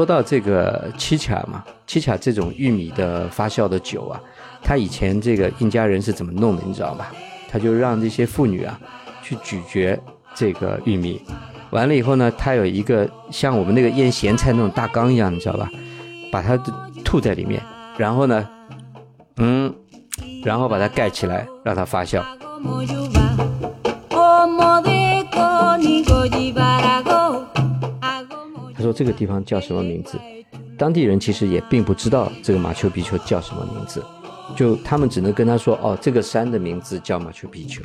说到这个七卡嘛，七卡这种玉米的发酵的酒啊，他以前这个印加人是怎么弄的，你知道吧？他就让这些妇女啊去咀嚼这个玉米，完了以后呢，他有一个像我们那个腌咸菜那种大缸一样，你知道吧？把它吐在里面，然后呢，嗯，然后把它盖起来，让它发酵。他说这个地方叫什么名字？当地人其实也并不知道这个马丘比丘叫什么名字，就他们只能跟他说哦，这个山的名字叫马丘比丘，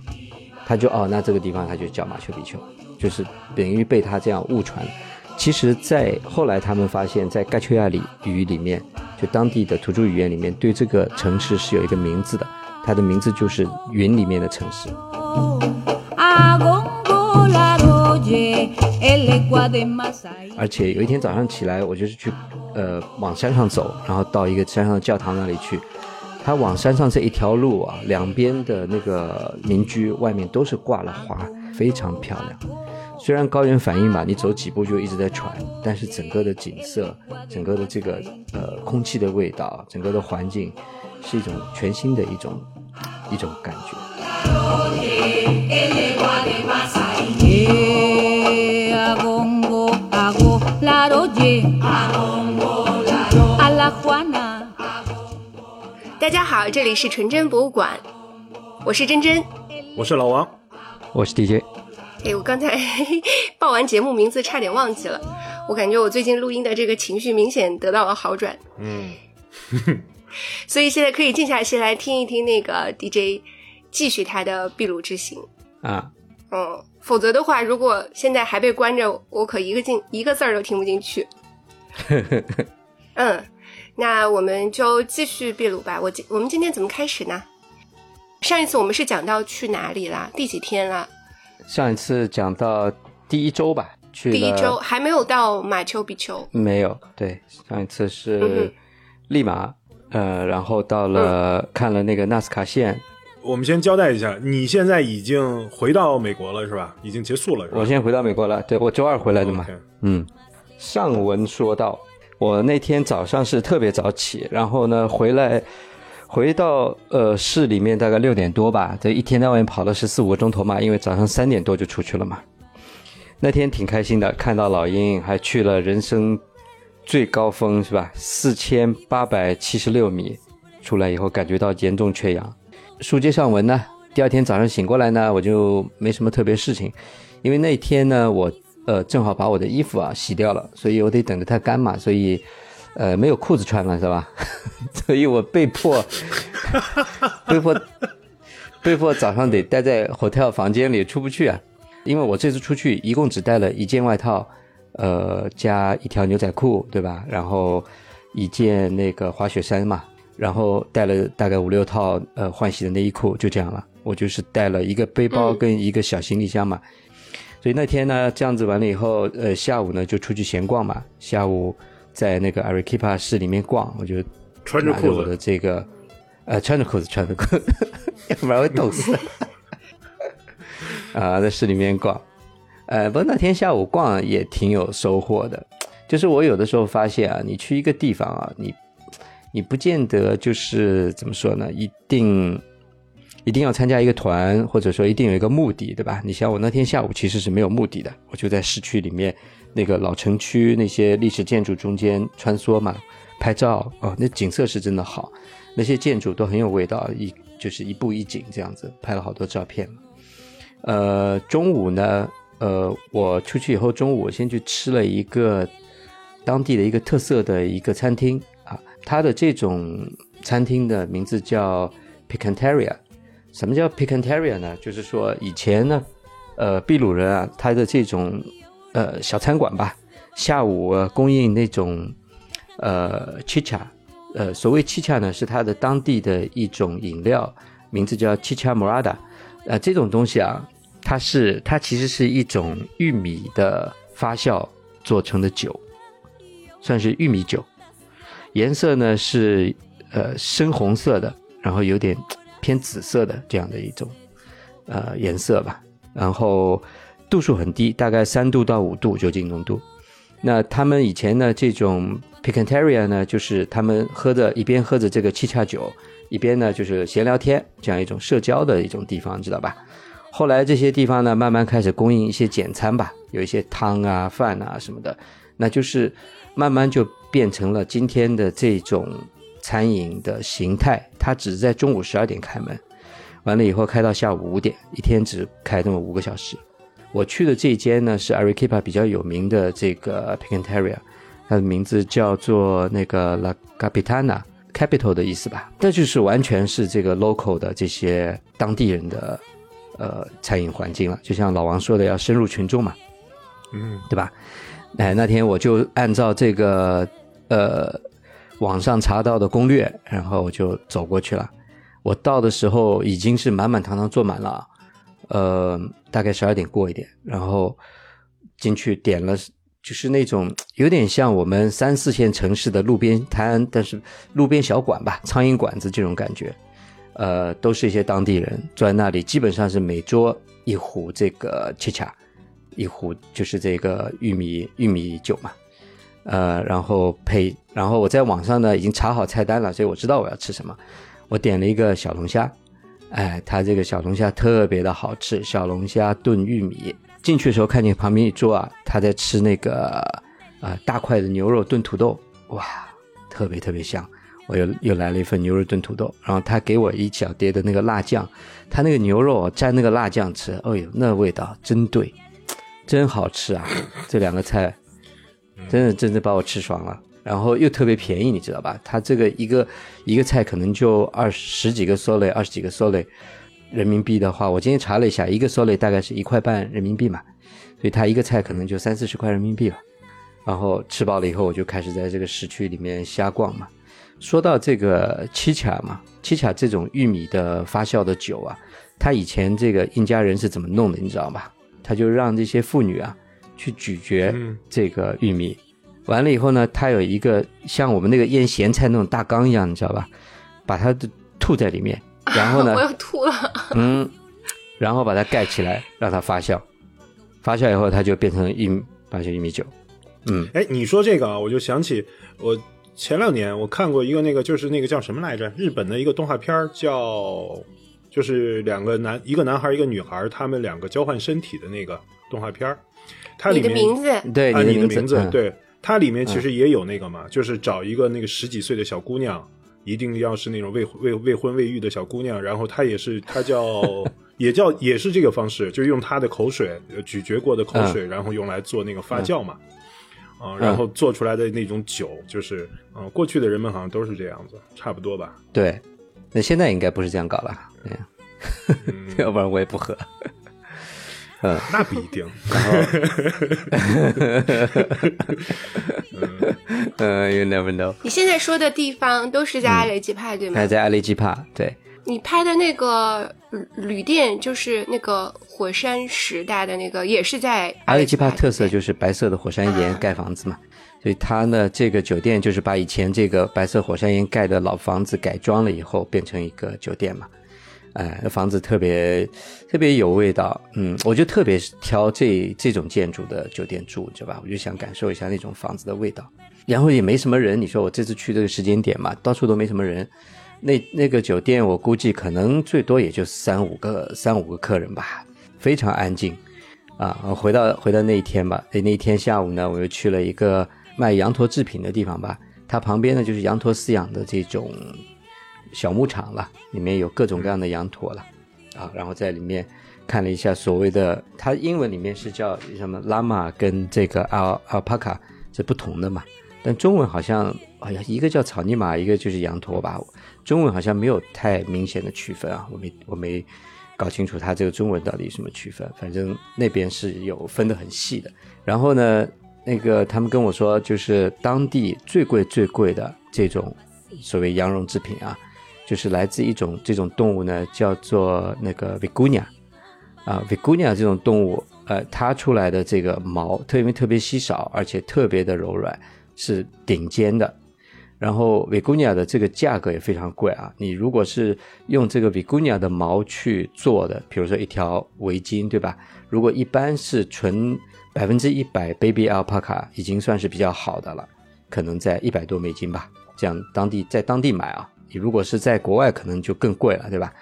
他就哦，那这个地方他就叫马丘比丘，就是等于被他这样误传。其实，在后来他们发现，在盖丘亚里语里面，就当地的土著语言里面，对这个城市是有一个名字的，它的名字就是云里面的城市。阿公而且有一天早上起来，我就是去呃往山上走，然后到一个山上的教堂那里去。它往山上这一条路啊，两边的那个民居外面都是挂了花，非常漂亮。虽然高原反应嘛，你走几步就一直在喘，但是整个的景色，整个的这个呃空气的味道，整个的环境，是一种全新的一种一种感觉。Eh, agongo, ago, la roye. A la Juana. 大家好，这里是纯真博物馆，我是真真。我是老王，我是 DJ，哎，我刚才 报完节目名字差点忘记了，我感觉我最近录音的这个情绪明显得到了好转，嗯，所以现在可以静下心来听一听那个 DJ 继续他的秘鲁之行。啊，嗯，否则的话，如果现在还被关着，我可一个进一个字儿都听不进去。嗯，那我们就继续秘鲁吧。我今我们今天怎么开始呢？上一次我们是讲到去哪里啦？第几天啦？上一次讲到第一周吧，去第一周还没有到马丘比丘。没有，对，上一次嗯是哼利马，呃，然后到了、嗯看了那个纳斯卡线，我们先交代一下，你现在已经回到美国了是吧？已经结束了是吧？我现在回到美国了，对我周二回来的嘛嗯，上文说到，我那天早上是特别早起，然后呢回来。回到呃市里面大概六点多吧，这一天在外面跑了十四五个钟头嘛，因为早上三点多就出去了嘛。那天挺开心的，看到老鹰，还去了人生最高峰是吧？四千八百七十六米，出来以后感觉到严重缺氧。书接上文呢，第二天早上醒过来呢，我就没什么特别事情，因为那天呢，我呃正好把我的衣服啊洗掉了，所以我得等着它干嘛，所以呃没有裤子穿了是吧？所以我被迫 被迫被迫早上得待在 hotel 房间里出不去啊，因为我这次出去一共只带了一件外套，呃加一条牛仔裤对吧？然后一件那个滑雪衫嘛，然后带了大概五六套呃换洗的内衣裤，就这样了。我就是带了一个背包嗯跟一个小行李箱嘛，所以那天呢这样子完了以后，呃下午呢就出去闲逛嘛，下午在那个 Arequipa 市里面逛，我就穿着裤子的这个呃穿着裤子穿着裤子，要不然会冻死。啊，在市里面逛，呃，不过那天下午逛也挺有收获的。就是我有的时候发现啊，你去一个地方啊，你你不见得就是怎么说呢，一定一定要参加一个团，或者说一定有一个目的，对吧？你像我那天下午其实是没有目的的，我就在市区里面那个老城区那些历史建筑中间穿梭嘛，拍照哦，那景色是真的好，那些建筑都很有味道，一就是一步一景这样子，拍了好多照片。呃，中午呢，呃，我出去以后，中午我先去吃了一个当地的一个特色的一个餐厅，它的这种餐厅的名字叫 Picanteria。什么叫 Picanteria 呢？就是说以前呢，呃，秘鲁人啊，他的这种呃小餐馆吧，下午、供应那种呃 chicha，呃，所谓 chicha 呢，是它的当地的一种饮料，名字叫 chicha morada。呃，这种东西啊，它是它其实是一种玉米的发酵做成的酒，算是玉米酒，颜色呢是呃深红色的，然后有点偏紫色的这样的一种呃颜色吧，然后度数很低，大概三度到五度酒精浓度。那他们以前呢，这种 picantaria 呢，就是他们喝着一边喝着这个七恰酒，一边呢就是闲聊天，这样一种社交的一种地方，知道吧？后来这些地方呢，慢慢开始供应一些简餐吧，有一些汤啊、饭啊什么的，那就是慢慢就变成了今天的这种餐饮的形态。它只是在中午十二点开门，完了以后开到下午五点，一天只开那么五个小时。我去的这一间呢是 Arequipa 比较有名的这个 Picanteria，它的名字叫做那个 La Capitana，capital 的意思吧。那就是完全是这个 local 的这些当地人的呃餐饮环境了。就像老王说的，要深入群众嘛，嗯，对吧？哎，那天我就按照这个呃网上查到的攻略，然后就走过去了。我到的时候已经是满满堂堂坐满了。呃，大概十二点过一点，然后进去点了，就是那种有点像我们三四线城市的路边摊，但是路边小馆吧，苍蝇馆子这种感觉。呃，都是一些当地人坐在那里，基本上是每桌一壶这个切恰，一壶就是这个玉米玉米酒嘛。呃，然后配，然后我在网上呢已经查好菜单了，所以我知道我要吃什么。我点了一个小龙虾。哎，他这个小龙虾特别的好吃，小龙虾炖玉米。进去的时候看见旁边一桌啊，他在吃那个啊大块的牛肉炖土豆，哇，特别特别香。我又又来了一份牛肉炖土豆，然后他给我一小碟的那个辣酱，他那个牛肉蘸那个辣酱吃，哎呦，那味道真对，真好吃啊！这两个菜，真的真的把我吃爽了。然后又特别便宜，你知道吧？它这个一个一个菜可能就二十几个 solei，二十几个 solei 人民币的话，我今天查了一下，一个 solei 大概是一块半人民币嘛，所以它一个菜可能就三四十块人民币了。然后吃饱了以后，我就开始在这个市区里面瞎逛嘛。说到这个七卡嘛，七卡这种玉米的发酵的酒啊，它以前这个印加人是怎么弄的，你知道吧？他就让这些妇女啊去咀嚼这个玉米。完了以后呢，它有一个像我们那个腌咸菜那种大缸一样，你知道吧？把它吐在里面，然后呢，我要吐了。嗯，然后把它盖起来，让它发酵。发酵以后，它就变成一发酵玉米酒。嗯，哎，你说这个啊，我就想起我前两年我看过一个那个，就是那个叫什么来着？日本的一个动画片叫，就是两个男一个男孩一个女孩，他们两个交换身体的那个动画片它里面名字对啊，你的名字对。它里面其实也有那个嘛，就是找一个那个十几岁的小姑娘，一定要是那种未未未婚未育的小姑娘，然后她也是，她叫 也叫也是这个方式，就是用她的口水咀嚼过的口水，然后用来做那个发酵嘛，啊，然后做出来的那种酒，就是啊，过去的人们好像都是这样子，差不多吧？对，那现在应该不是这样搞了，要不然我也不喝。嗯，那不一定。嗯，You never know。你现在说的地方都是在阿雷基帕，对吗？还在阿雷基帕，对。你拍的那个旅店，就是那个火山时代的那个，也是在阿雷基帕。特色就是白色的火山岩盖房子嘛，所以它呢，这个酒店就是把以前这个白色火山岩盖的老房子改装了以后，变成一个酒店嘛。哎，房子特别特别有味道，嗯，我就特别挑这这种建筑的酒店住，知道吧？我就想感受一下那种房子的味道，然后也没什么人。你说我这次去这个时间点嘛，到处都没什么人。那那个酒店我估计可能最多也就三五个三五个客人吧，非常安静。啊，回到回到那一天吧，那那一天下午呢，我又去了一个卖羊驼制品的地方吧，它旁边呢就是羊驼饲养的这种。小牧场了，里面有各种各样的羊驼了，啊，然后在里面看了一下所谓的，它英文里面是叫什么拉玛跟这个阿阿帕卡是不同的嘛，但中文好像好像一个叫草泥马，一个就是羊驼吧，中文好像没有太明显的区分啊，我没我没搞清楚它这个中文到底什么区分，反正那边是有分得很细的。然后呢，那个他们跟我说，就是当地最贵最贵的这种所谓羊绒制品啊。就是来自一种这种动物呢，叫做那个 vigunia，啊，vigunia 这种动物，呃，它出来的这个毛特别特别稀少，而且特别的柔软，是顶尖的，然后维古尼亚的这个价格也非常贵啊！你如果是用这个维古尼亚的毛去做的，比如说一条围巾，对吧？如果一般是纯百分之一百 baby alpaca，已经算是比较好的了，可能在一百多美金吧。这样当地在当地买啊，如果是在国外，可能就更贵了，对吧？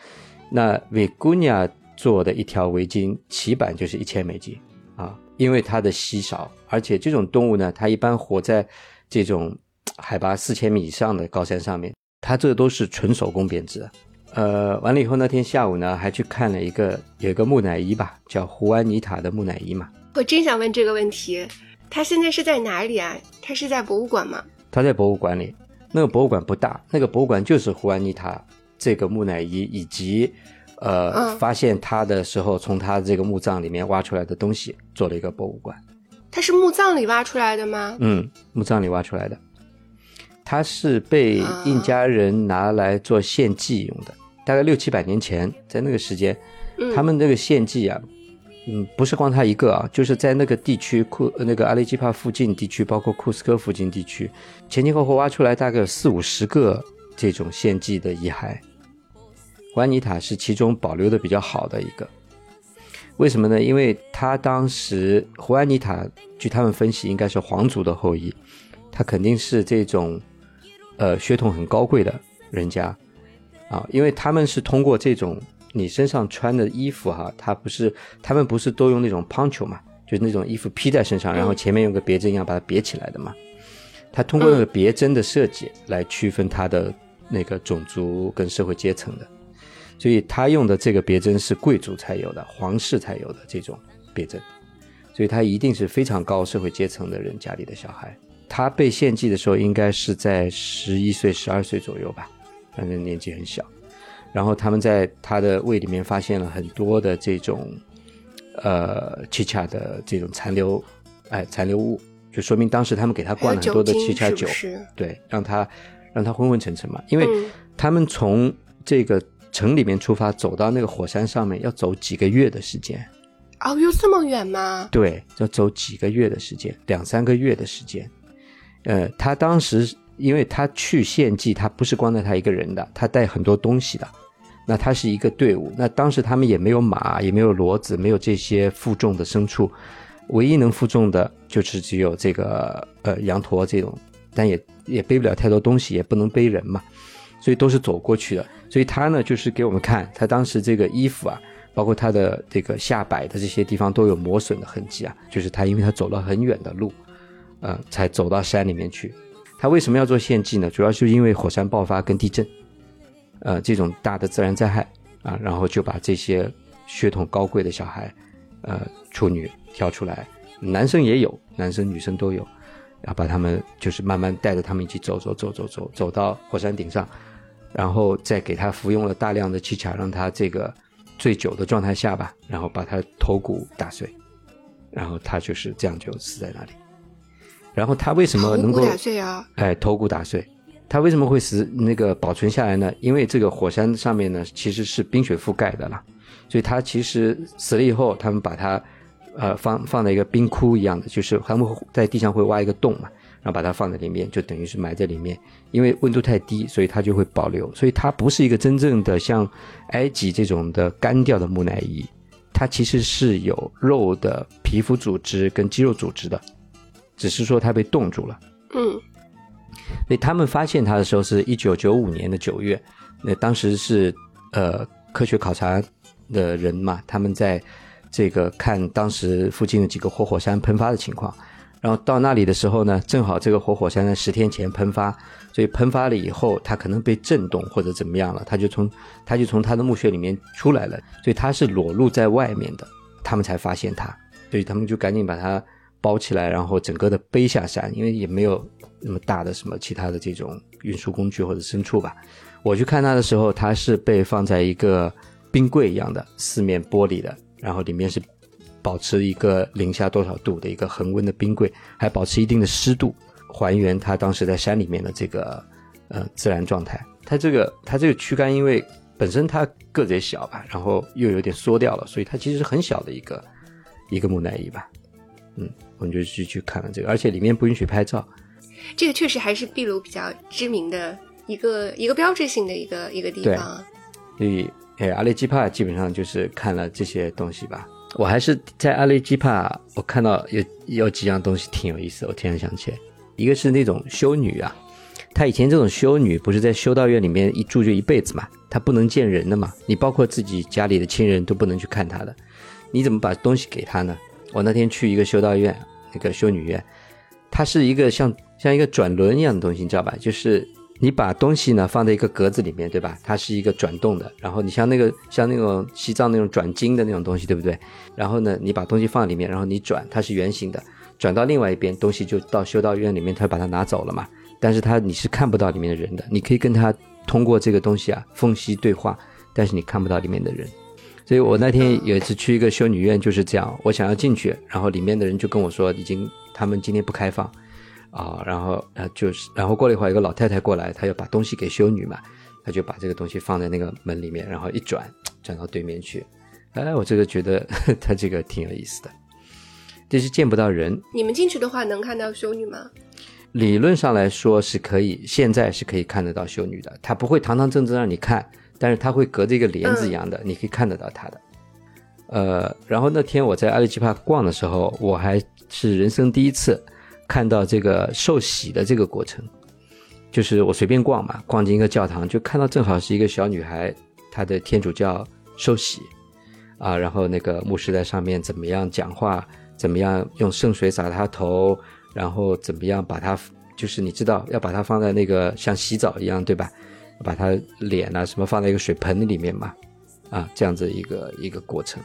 那维古尼亚做的一条围巾起版就是一千美金啊，因为它的稀少，而且这种动物呢，它一般活在这种。海拔四千米以上的高山上面，它这都是纯手工编织的。呃，完了以后那天下午呢，还去看了一个有一个木乃伊吧，叫胡安尼塔的木乃伊嘛。我真想问这个问题，它现在是在哪里啊？它是在博物馆吗？它在博物馆里，那个博物馆不大，那个博物馆就是胡安妮塔这个木乃伊以及呃发现他的时候从他这个墓葬里面挖出来的东西做了一个博物馆。它是墓葬里挖出来的吗？嗯，墓葬里挖出来的。它是被印加人拿来做献祭用的，大概六七百年前，在那个时间，他们那个献祭啊，嗯，不是光他一个啊，就是在那个地区库那个阿雷基帕附近地区，包括库斯科附近地区，前前后后挖出来大概有四五十个这种献祭的遗骸，胡安尼塔是其中保留的比较好的一个。为什么呢？因为他当时胡安妮塔，据他们分析，应该是皇族的后裔，他肯定是这种。呃，血统很高贵的人家，啊，因为他们是通过这种你身上穿的衣服哈，他不是他们不是都用那种 poncho 嘛，就是那种衣服披在身上，然后前面用个别针一样把它别起来的嘛。他通过那个别针的设计来区分他的那个种族跟社会阶层的，所以他用的这个别针是贵族才有的，皇室才有的这种别针，所以他一定是非常高社会阶层的人家里的小孩。他被献祭的时候，应该是在十一岁、十二岁左右吧，反正年纪很小。然后他们在他的胃里面发现了很多的这种，呃，七恰的这种残留，哎，残留物，就说明当时他们给他灌了很多的七恰酒，对，让他让他昏昏沉沉嘛。因为他们从这个城里面出发，走到那个火山上面要走几个月的时间。哦，有这么远吗？对，要走几个月的时间，两三个月的时间。呃，他当时因为他去献祭，他不是光带他一个人的，他带很多东西的。那他是一个队伍，那当时他们也没有马，也没有骡子，没有这些负重的牲畜，唯一能负重的就是只有这个呃羊驼这种，但也也背不了太多东西，也不能背人嘛，所以都是走过去的。所以他呢，就是给我们看他当时这个衣服啊，包括他的这个下摆的这些地方都有磨损的痕迹啊，就是他因为他走了很远的路。呃，才走到山里面去。他为什么要做献祭呢？主要是因为火山爆发跟地震，呃，这种大的自然灾害啊，然后就把这些血统高贵的小孩，呃，处女挑出来，男生也有，男生女生都有，然后把他们就是慢慢带着他们一起走走走走走，走到火山顶上，然后再给他服用了大量的气卡，让他这个醉酒的状态下吧，然后把他头骨打碎，然后他就是这样就死在那里。然后他为什么能够打碎啊？哎，头骨打碎，他为什么会死？那个保存下来呢？因为这个火山上面呢其实是冰雪覆盖的啦，所以它其实死了以后，他们把它呃放放在一个冰窟一样的，就是他们在地上会挖一个洞嘛，然后把它放在里面，就等于是埋在里面。因为温度太低，所以它就会保留。所以它不是一个真正的像埃及这种的干掉的木乃伊，它其实是有肉的皮肤组织跟肌肉组织的。只是说它被冻住了，嗯，所以他们发现他的时候是一九九五年的九月，那当时是呃科学考察的人嘛，他们在这个看当时附近的几个活火山喷发的情况，然后到那里的时候呢，正好这个活火山在十天前喷发，所以喷发了以后，它可能被震动或者怎么样了，他就从他就从他的墓穴里面出来了，所以他是裸露在外面的，他们才发现他，所以他们就赶紧把他。包起来，然后整个的背下山，因为也没有那么大的什么其他的这种运输工具或者牲畜吧。我去看它的时候，它是被放在一个冰柜一样的四面玻璃的，然后里面是保持一个零下多少度的一个恒温的冰柜，还保持一定的湿度，还原它当时在山里面的这个呃自然状态。它这个它这个躯干，因为本身它个子也小吧，然后又有点缩掉了，所以它其实很小的一个一个木乃伊吧，嗯。我们就去去看了这个，而且里面不允许拍照。这个确实还是秘鲁比较知名的一个一个标志性的一个一个地方啊。所以，哎，阿雷基帕基本上就是看了这些东西吧。我还是在阿雷基帕，我看到有有几样东西挺有意思，我突然想起来，一个是那种修女啊，她以前这种修女不是在修道院里面一住就一辈子嘛，她不能见人的嘛，你包括自己家里的亲人都不能去看她的，你怎么把东西给她呢？我那天去一个修道院，那个修女院，她是一个像像一个转轮一样的东西，你知道吧？就是你把东西呢放在一个格子里面，对吧？它是一个转动的。然后你像那个像那种西藏那种转经的那种东西，对不对？然后呢，你把东西放里面，然后你转，它是圆形的，转到另外一边，东西就到修道院里面，他把它拿走了嘛。但是它你是看不到里面的人的，你可以跟他通过这个东西啊缝隙对话，但是你看不到里面的人。所以我那天有一次去一个修女院就是这样，我想要进去，然后里面的人就跟我说，已经他们今天不开放。啊，然后啊，就是，然后过了一会儿，一个老太太过来，她要把东西给修女嘛，她就把这个东西放在那个门里面，然后一转，转到对面去。哎，我这个觉得 她这个挺有意思的，这是见不到人，你们进去的话能看到修女吗？理论上来说是可以，现在是可以看得到修女的，她不会堂堂正正让你看，但是她会隔着一个帘子一样的，你可以看得到她的。呃，然后那天我在阿里基帕逛的时候，我还是人生第一次。看到这个受洗的这个过程，就是我随便逛嘛，逛进一个教堂，就看到正好是一个小女孩，她的天主教受洗，啊，然后那个牧师在上面怎么样讲话，怎么样用圣水洒她头，然后怎么样把她，就是你知道要把她放在那个像洗澡一样，对吧？把她脸啊什么放在一个水盆里面嘛，啊，这样子一个一个过程。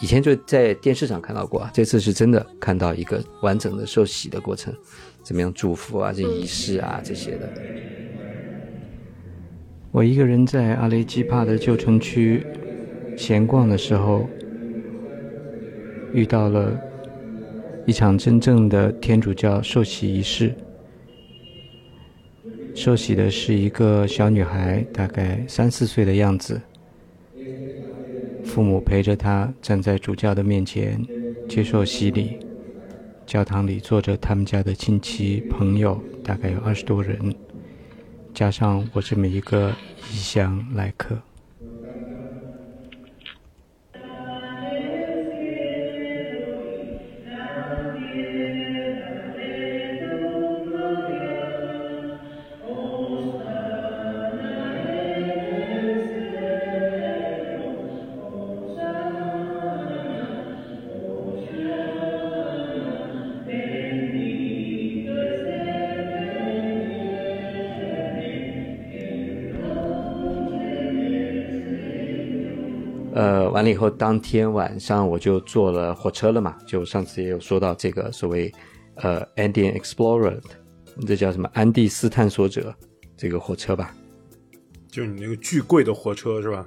以前就在电视上看到过啊，这次是真的看到一个完整的受洗的过程，怎么样祝福啊，这仪式啊这些的。我一个人在阿雷基帕的旧城区闲逛的时候，遇到了一场真正的天主教受洗仪式。受洗的是一个小女孩，大概三四岁的样子。父母陪着他站在主教的面前接受洗礼，教堂里坐着他们家的亲戚朋友，大概有二十多人，加上我这么一个异乡来客。了以后，当天晚上我就坐了火车了嘛。就上次也有说到这个所谓呃 Andean Explorer，这叫什么安第斯探索者这个火车吧？就你那个巨贵的火车是吧？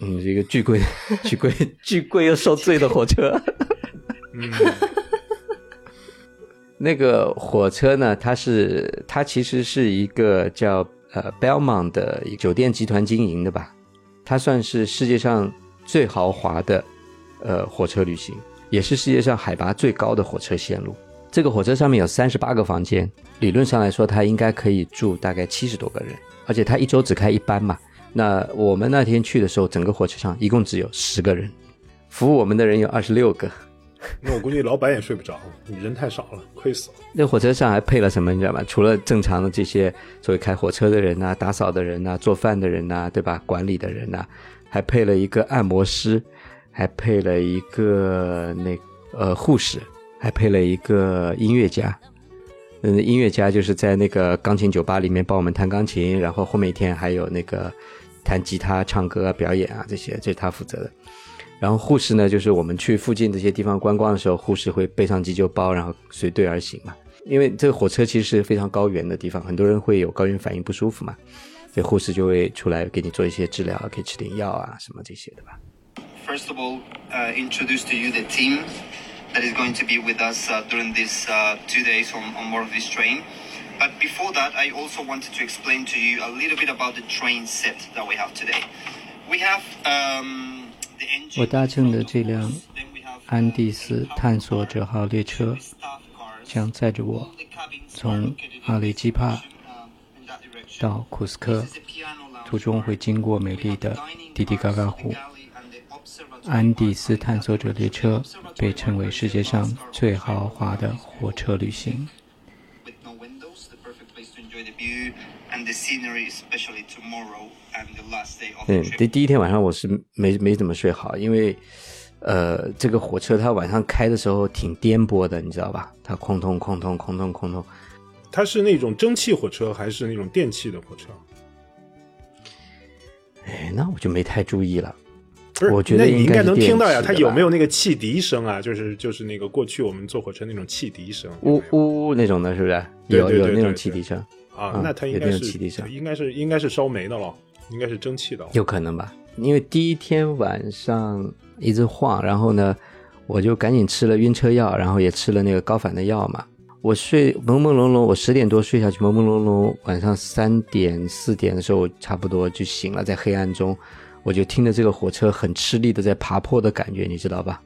嗯，一个巨贵、巨贵、巨贵又受罪的火车。嗯，那个火车呢，它是它其实是一个叫呃 Belmont 的酒店集团经营的吧？它算是世界上。最豪华的，呃，火车旅行也是世界上海拔最高的火车线路。这个火车上面有三十八个房间，理论上来说，它应该可以住大概七十多个人。而且它一周只开一班嘛。那我们那天去的时候，整个火车上一共只有十个人，服务我们的人有二十六个。那我估计老板也睡不着，人太少了，亏死了。那火车上还配了什么，你知道吗？除了正常的这些作为开火车的人呐、打扫的人呐、做饭的人呐，对吧？管理的人呐。还配了一个按摩师，还配了一个那呃护士，还配了一个音乐家。嗯，音乐家就是在那个钢琴酒吧里面帮我们弹钢琴，然后后面一天还有那个弹吉他、唱歌、表演啊这些，这是他负责的。然后护士呢，就是我们去附近这些地方观光的时候，护士会背上急救包，然后随队而行嘛。因为这个火车其实是非常高原的地方，很多人会有高原反应不舒服嘛。这护士就会出来给你做一些治疗，可以吃点药啊，什么这些的吧。First of all, uh, introduce to you the team that is going to be with us uh, during these uh, two days on, on board of this train. But before that, I also wanted to explain to you a little bit about the train set that we have today. We have um, the engine. 我搭乘的这辆安第斯探索者号列车将载着我从阿雷基帕到库斯科，途中会经过美丽的迪迪嘎嘎湖。安第斯探索者列车被称为世界上最豪华的火车旅行。嗯，第第一天晚上我是没没怎么睡好，因为呃，这个火车它晚上开的时候挺颠簸的，你知道吧？它哐通哐通哐通哐通。它是那种蒸汽火车还是那种电气的火车？哎，那我就没太注意了。不是，我觉得你应该能听到呀。它它有没有那个汽笛声啊？就是就是那个过去我们坐火车那种汽笛声，呜呜呜那种的，是不是？对有有那种汽笛声，啊那那它应该是汽笛声应该是应该是烧煤的了，应该是蒸汽的。有可能吧？因为第一天晚上一直晃，然后呢，我就赶紧吃了晕车药，然后也吃了那个高反的药嘛。我睡朦朦胧胧，我十点多睡下去，朦朦胧胧，晚上三点四点的时候，我差不多就醒了，在黑暗中，我就听着这个火车很吃力的在爬坡的感觉，你知道吧？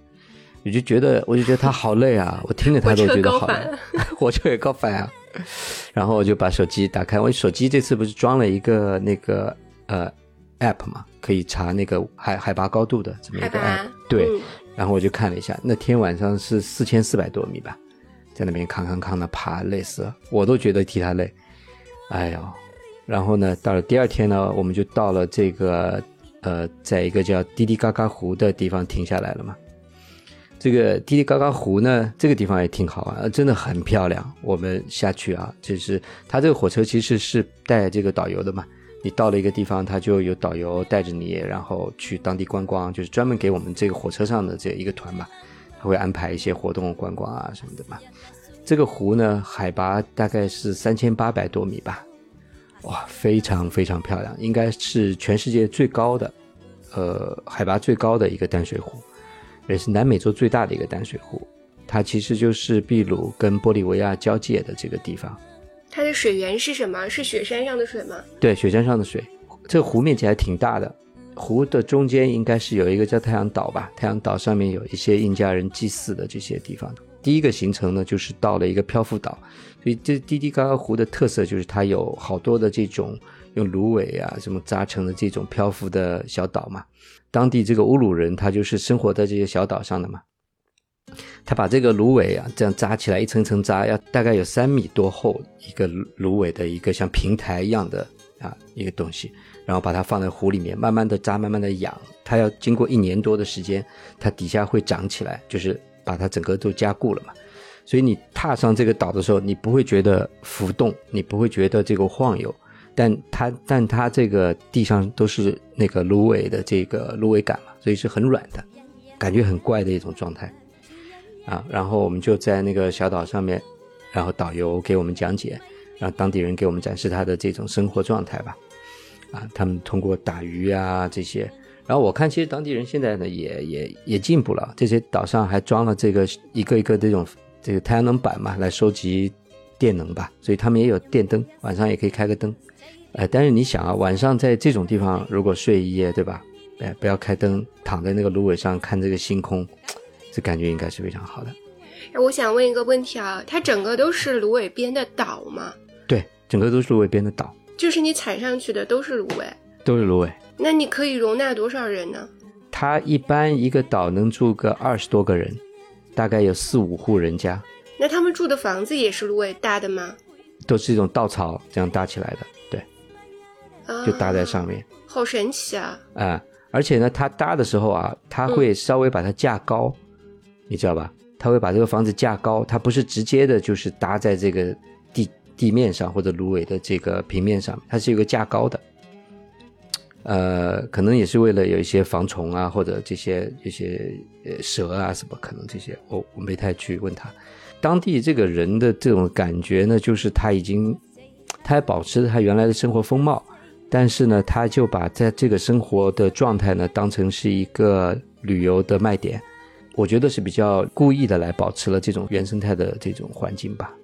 我就觉得，我就觉得它好累啊，我听着它都觉得好累，火车也高反啊。然后我就把手机打开，我手机这次不是装了一个那个呃 app 嘛，可以查那个海海拔高度的这么一个 app。对，嗯然后我就看了一下，那天晚上是四千四百多米吧，在那边扛扛扛的爬，累死了，我都觉得替他累。哎呦，然后呢，到了第二天呢，我们就到了这个呃，在一个叫滴滴嘎嘎湖的地方停下来了嘛。这个滴滴嘎嘎湖呢，这个地方也挺好玩，真的很漂亮。我们下去啊，就是它这个火车其实是带这个导游的嘛。你到了一个地方，他就有导游带着你，然后去当地观光，就是专门给我们这个火车上的这一个团嘛，会安排一些活动观光啊什么的嘛。这个湖呢，海拔大概是三千八百多米吧，哇，非常非常漂亮，应该是全世界最高的，呃，海拔最高的一个淡水湖，也是南美洲最大的一个淡水湖。它其实就是秘鲁跟玻利维亚交界的这个地方。它的水源是什么？是雪山上的水吗？对，雪山上的水，这个湖面积还挺大的。湖的中间应该是有一个叫太阳岛吧，太阳岛上面有一些印加人祭祀的这些地方。第一个行程呢，就是到了一个漂浮岛，所以这滴滴嘎嘎湖的特色就是它有好多的这种用芦苇啊什么扎成的这种漂浮的小岛嘛。当地这个乌鲁人他就是生活在这些小岛上的嘛，他把这个芦苇啊这样扎起来，一层层扎，要大概有三米多厚一个芦苇的一个像平台一样的啊一个东西，然后把它放在湖里面，慢慢的扎，慢慢的养，它要经过一年多的时间，它底下会长起来，就是把它整个都加固了嘛。所以你踏上这个岛的时候，你不会觉得浮动，你不会觉得这个晃悠，但它但它这个地上都是那个芦苇的这个芦苇杆嘛，所以是很软的，感觉很怪的一种状态。啊，然后我们就在那个小岛上面，然后导游给我们讲解，让当地人给我们展示他的这种生活状态吧。啊，他们通过打鱼啊这些，然后我看其实当地人现在呢也也也进步了，这些岛上还装了这个一个一个这种这个太阳能板嘛，来收集电能吧，所以他们也有电灯，晚上也可以开个灯。呃，但是你想啊，晚上在这种地方如果睡一夜，对吧？哎，不要开灯，躺在那个芦苇上看这个星空。这感觉应该是非常好的。哎我想问一个问题啊，它整个都是芦苇边的岛吗？对，整个都是芦苇边的岛，就是你踩上去的都是芦苇，都是芦苇。那你可以容纳多少人呢？它一般一个岛能住个二十多个人，大概有四五户人家，那他们住的房子也是芦苇搭的吗？都是一种稻草这样搭起来的，对，啊，就搭在上面好神奇啊！啊、而且呢，它搭的时候啊，它会稍微把它架高，你知道吧？它会把这个房子架高，它不是直接的，就是搭在这个地地面上或者芦苇的这个平面上，它是有个架高的。呃，可能也是为了有一些防虫啊，或者这些这些呃蛇啊什么，可能这些我我没太去问他。当地这个人的这种感觉呢，就是他已经，他还保持着他原来的生活风貌，但是呢，他就把在这个生活的状态呢，当成是一个旅游的卖点。我觉得是比较故意的来保持了这种原生态的这种环境吧。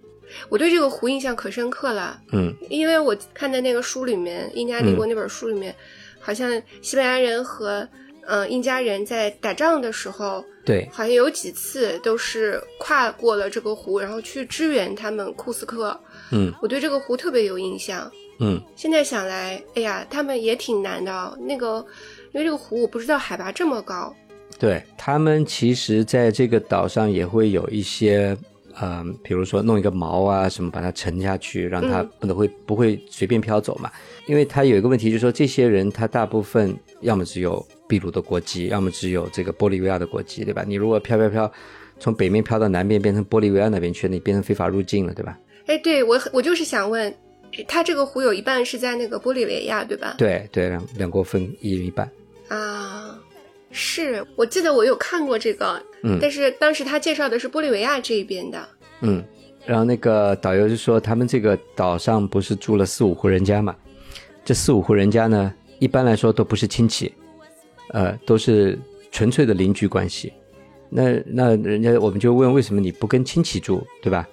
我对这个湖印象可深刻了，嗯，因为我看的那个书里面，《印加帝国》那本书里面，好像西班牙人和嗯、印加人在打仗的时候，对，好像有几次都是跨过了这个湖，然后去支援他们库斯科。嗯我对这个湖特别有印象。嗯，现在想来，哎呀，他们也挺难的哦。那个，因为这个湖我不知道海拔这么高。对他们其实在这个岛上也会有一些，嗯、比如说弄一个锚啊什么，把它沉下去，让它嗯不能会、不会随便飘走嘛。因为它有一个问题，就是说这些人他大部分要么只有秘鲁的国籍，要么只有这个玻利维亚的国籍，对吧？你如果飘飘飘，从北面飘到南边变成玻利维亚那边去，你变成非法入境了，对吧？哎，对我我就是想问，它这个湖有一半是在那个玻利维亚，对吧？对对，两两国分一人一半。啊，是我记得我有看过这个，嗯但是当时他介绍的是玻利维亚这一边的。嗯，然后那个导游就说，他们这个岛上不是住了四五户人家嘛？这四五户人家呢，一般来说都不是亲戚，呃，都是纯粹的邻居关系。那那人家我们就问，为什么你不跟亲戚住，对吧？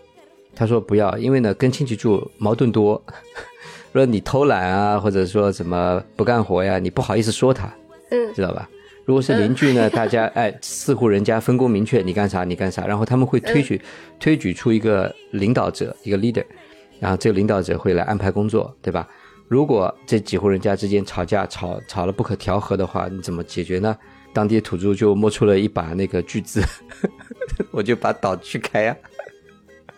他说不要，因为呢跟亲戚住矛盾多，说你偷懒啊，或者说什么不干活呀，你不好意思说他，嗯知道吧？如果是邻居呢，大家哎四户人家分工明确，你干啥你干啥，然后他们会推举、推举出一个领导者，一个 leader，然后这个领导者会来安排工作，对吧？如果这几户人家之间吵架吵吵了不可调和的话，你怎么解决呢？当地土著就摸出了一把那个锯子，我就把岛锯开呀、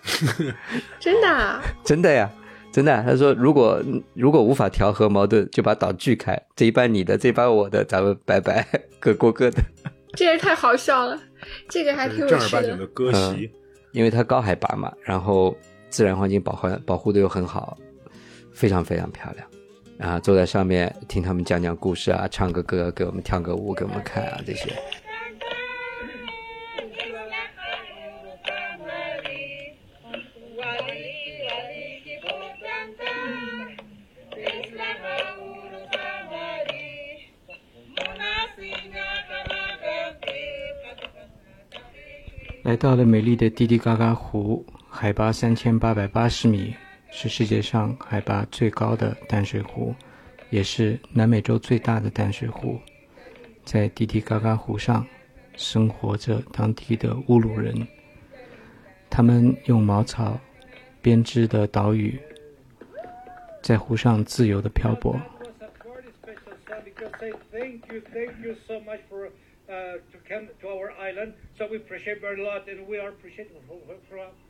真的啊？真的呀，真的啊。他说，如果如果无法调和矛盾，就把岛锯开，这一半你的，这一半我的，咱们拜拜，各过各的。这也太好笑了，这个还挺有趣正儿八经的割席。因为它高海拔嘛，然后自然环境保护保护的又很好，非常非常漂亮。啊，坐在上面听他们讲讲故事啊，唱个歌，给我们跳个舞，给我们看啊，这些。到了美丽的滴滴嘎嘎湖，海拔三千八百八十米，是世界上海拔最高的淡水湖，也是南美洲最大的淡水湖。在滴滴嘎嘎湖上，生活着当地的乌鲁人，他们用茅草编织的岛屿，在湖上自由的漂泊。To come to our island. So we appreciate very lot, and we are appreciative from,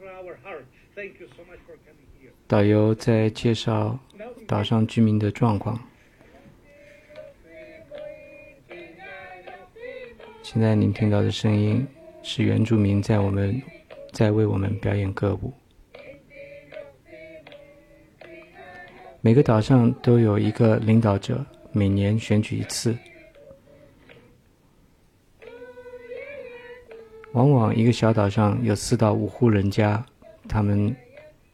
our heart. Thank you so much for coming here. 导游在介绍岛上居民的状况。现在您听到的声音是原住民在我们在为我们表演歌舞。每个岛上都有一个领导者，每年选举一次。往往一个小岛上有四到五户人家，他们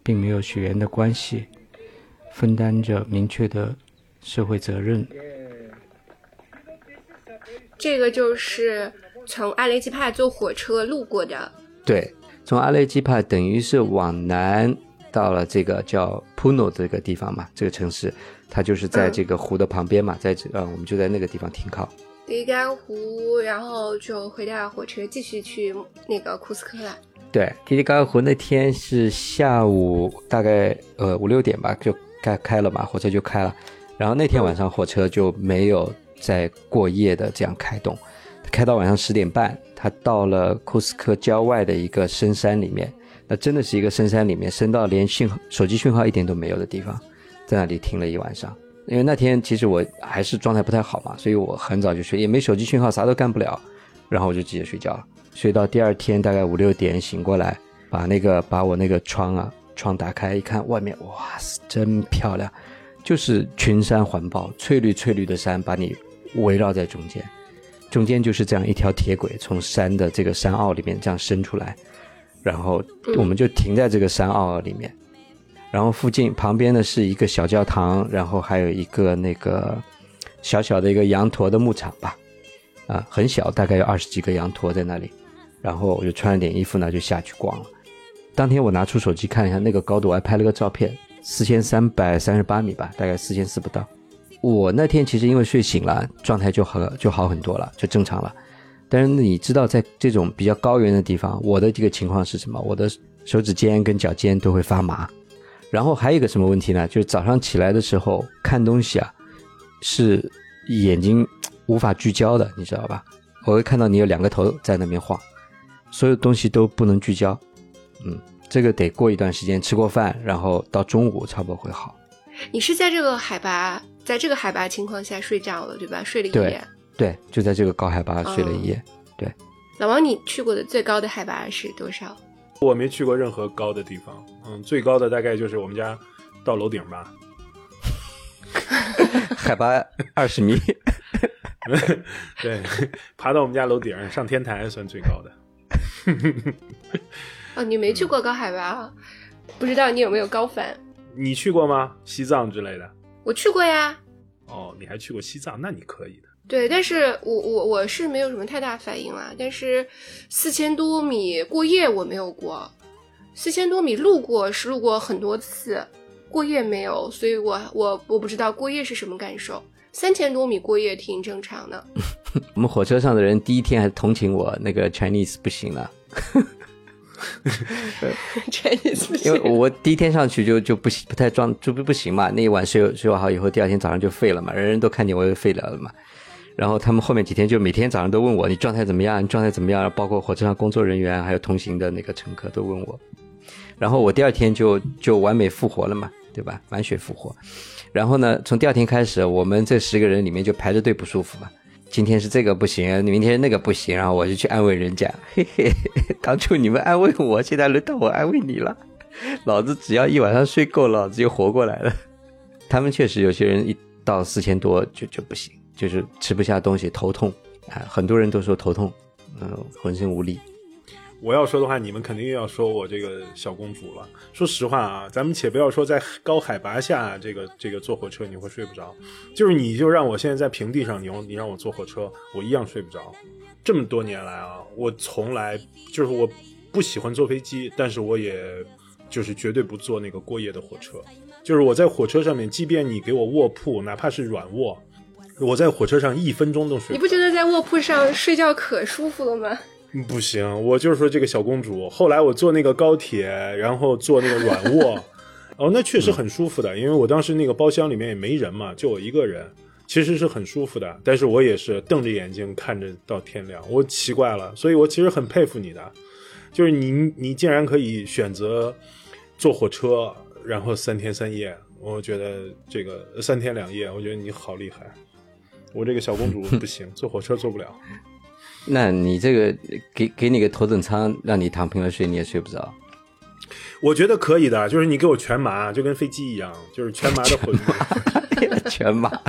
并没有血缘的关系，分担着明确的社会责任。这个就是从阿雷基帕坐火车路过的。对，从阿雷基帕等于是往南到了这个叫 Puno 这个地方嘛，这个城市，它就是在这个湖的旁边嘛，在这呃，我们就在那个地方停靠。迪干湖，然后就回到火车继续去那个库斯科了。对，迪迪嘎嘎湖那天是下午大概呃五六点吧，就该开了嘛，火车就开了。然后那天晚上火车就没有再过夜的这样开动，开到晚上十点半，它到了库斯科郊外的一个深山里面，那真的是一个深山里面，深到连讯号手机讯号一点都没有的地方，在那里停了一晚上。因为那天其实我还是状态不太好嘛，所以我很早就睡，也没手机讯号，啥都干不了，然后我就直接睡觉了。睡到第二天大概五六点醒过来，把那个把我那个窗啊窗打开一看，外面哇塞，真漂亮，就是群山环抱，翠绿翠绿的山把你围绕在中间，中间就是这样一条铁轨从山的这个山坳里面这样伸出来，然后我们就停在这个山坳里面，然后附近旁边呢是一个小教堂，然后还有一个那个小小的一个羊驼的牧场吧，啊，很小，大概有二十几个羊驼在那里。然后我就穿了点衣服呢，就下去逛了。当天我拿出手机看一下那个高度，我还拍了个照片，四千三百三十八米吧，大概四千四不到。我那天其实因为睡醒了，状态就好就好很多了，就正常了。但是你知道，在这种比较高原的地方，我的这个情况是什么？我的手指尖跟脚尖都会发麻。然后还有一个什么问题呢？就是早上起来的时候看东西啊，是眼睛无法聚焦的，你知道吧？我会看到你有两个头在那边晃，所有东西都不能聚焦。嗯，这个得过一段时间吃过饭，然后到中午差不多会好。你是在这个海拔，在这个海拔情况下睡觉了，对吧？睡了一夜。对，就在这个高海拔睡了一夜。对老王，你去过的最高的海拔是多少？我没去过任何高的地方，嗯，最高的大概就是我们家到楼顶吧。海拔二十米，对，爬到我们家楼顶上天台算最高的。哦，你没去过高海拔，不知道你有没有高反？你去过吗？西藏之类的？我去过呀。哦，你还去过西藏，那你可以的。对，但是我我我是没有什么太大反应啦。但是四千多米过夜我没有过，四千多米路过是路过很多次，过夜没有，所以我我我不知道过夜是什么感受。三千多米过夜挺正常的。我们火车上的人第一天还同情我那个 Chinese 不行了，Chinese 不因为我第一天上去就就不行，不太装就不不行嘛。那一晚睡睡好以后，第二天早上就废了嘛，人人都看见我就废了了嘛。然后他们后面几天就每天早上都问我你状态怎么样，你状态怎么样，包括火车上工作人员还有同行的那个乘客都问我。然后我第二天就就完美复活了嘛，对吧？满血复活。然后呢，从第二天开始，我们这十个人里面就排着队不舒服嘛。今天是这个不行，明天那个不行，然后我就去安慰人家，嘿嘿，当初你们安慰我，现在轮到我安慰你了。老子只要一晚上睡够，老子就活过来了。他们确实有些人一到四千多就就不行，就是吃不下东西，头痛啊，很多人都说头痛，嗯、浑身无力。我要说的话，你们肯定又要说我这个小公主了。说实话啊，咱们且不要说在高海拔下这个这个坐火车你会睡不着，就是你就让我现在在平地上，你你让我坐火车，我一样睡不着。这么多年来啊，我从来就是我不喜欢坐飞机，但是我也就是绝对不坐那个过夜的火车。就是我在火车上面，即便你给我卧铺，哪怕是软卧，我在火车上一分钟都睡你不觉得在卧铺上睡觉可舒服了吗？不行，我就是说这个小公主。后来我坐那个高铁，然后坐那个软卧，哦，那确实很舒服的，因为我当时那个包厢里面也没人嘛，就我一个人，其实是很舒服的。但是我也是瞪着眼睛看着到天亮，我奇怪了，所以我其实很佩服你的，就是你你竟然可以选择坐火车，然后三天三夜，我觉得这个三天两夜，我觉得你好厉害。我这个小公主不行，坐火车坐不了。那你这个给给你个头等舱，让你躺平了睡，你也睡不着。我觉得可以的，就是你给我全麻，就跟飞机一样，就是全麻的混合。全麻。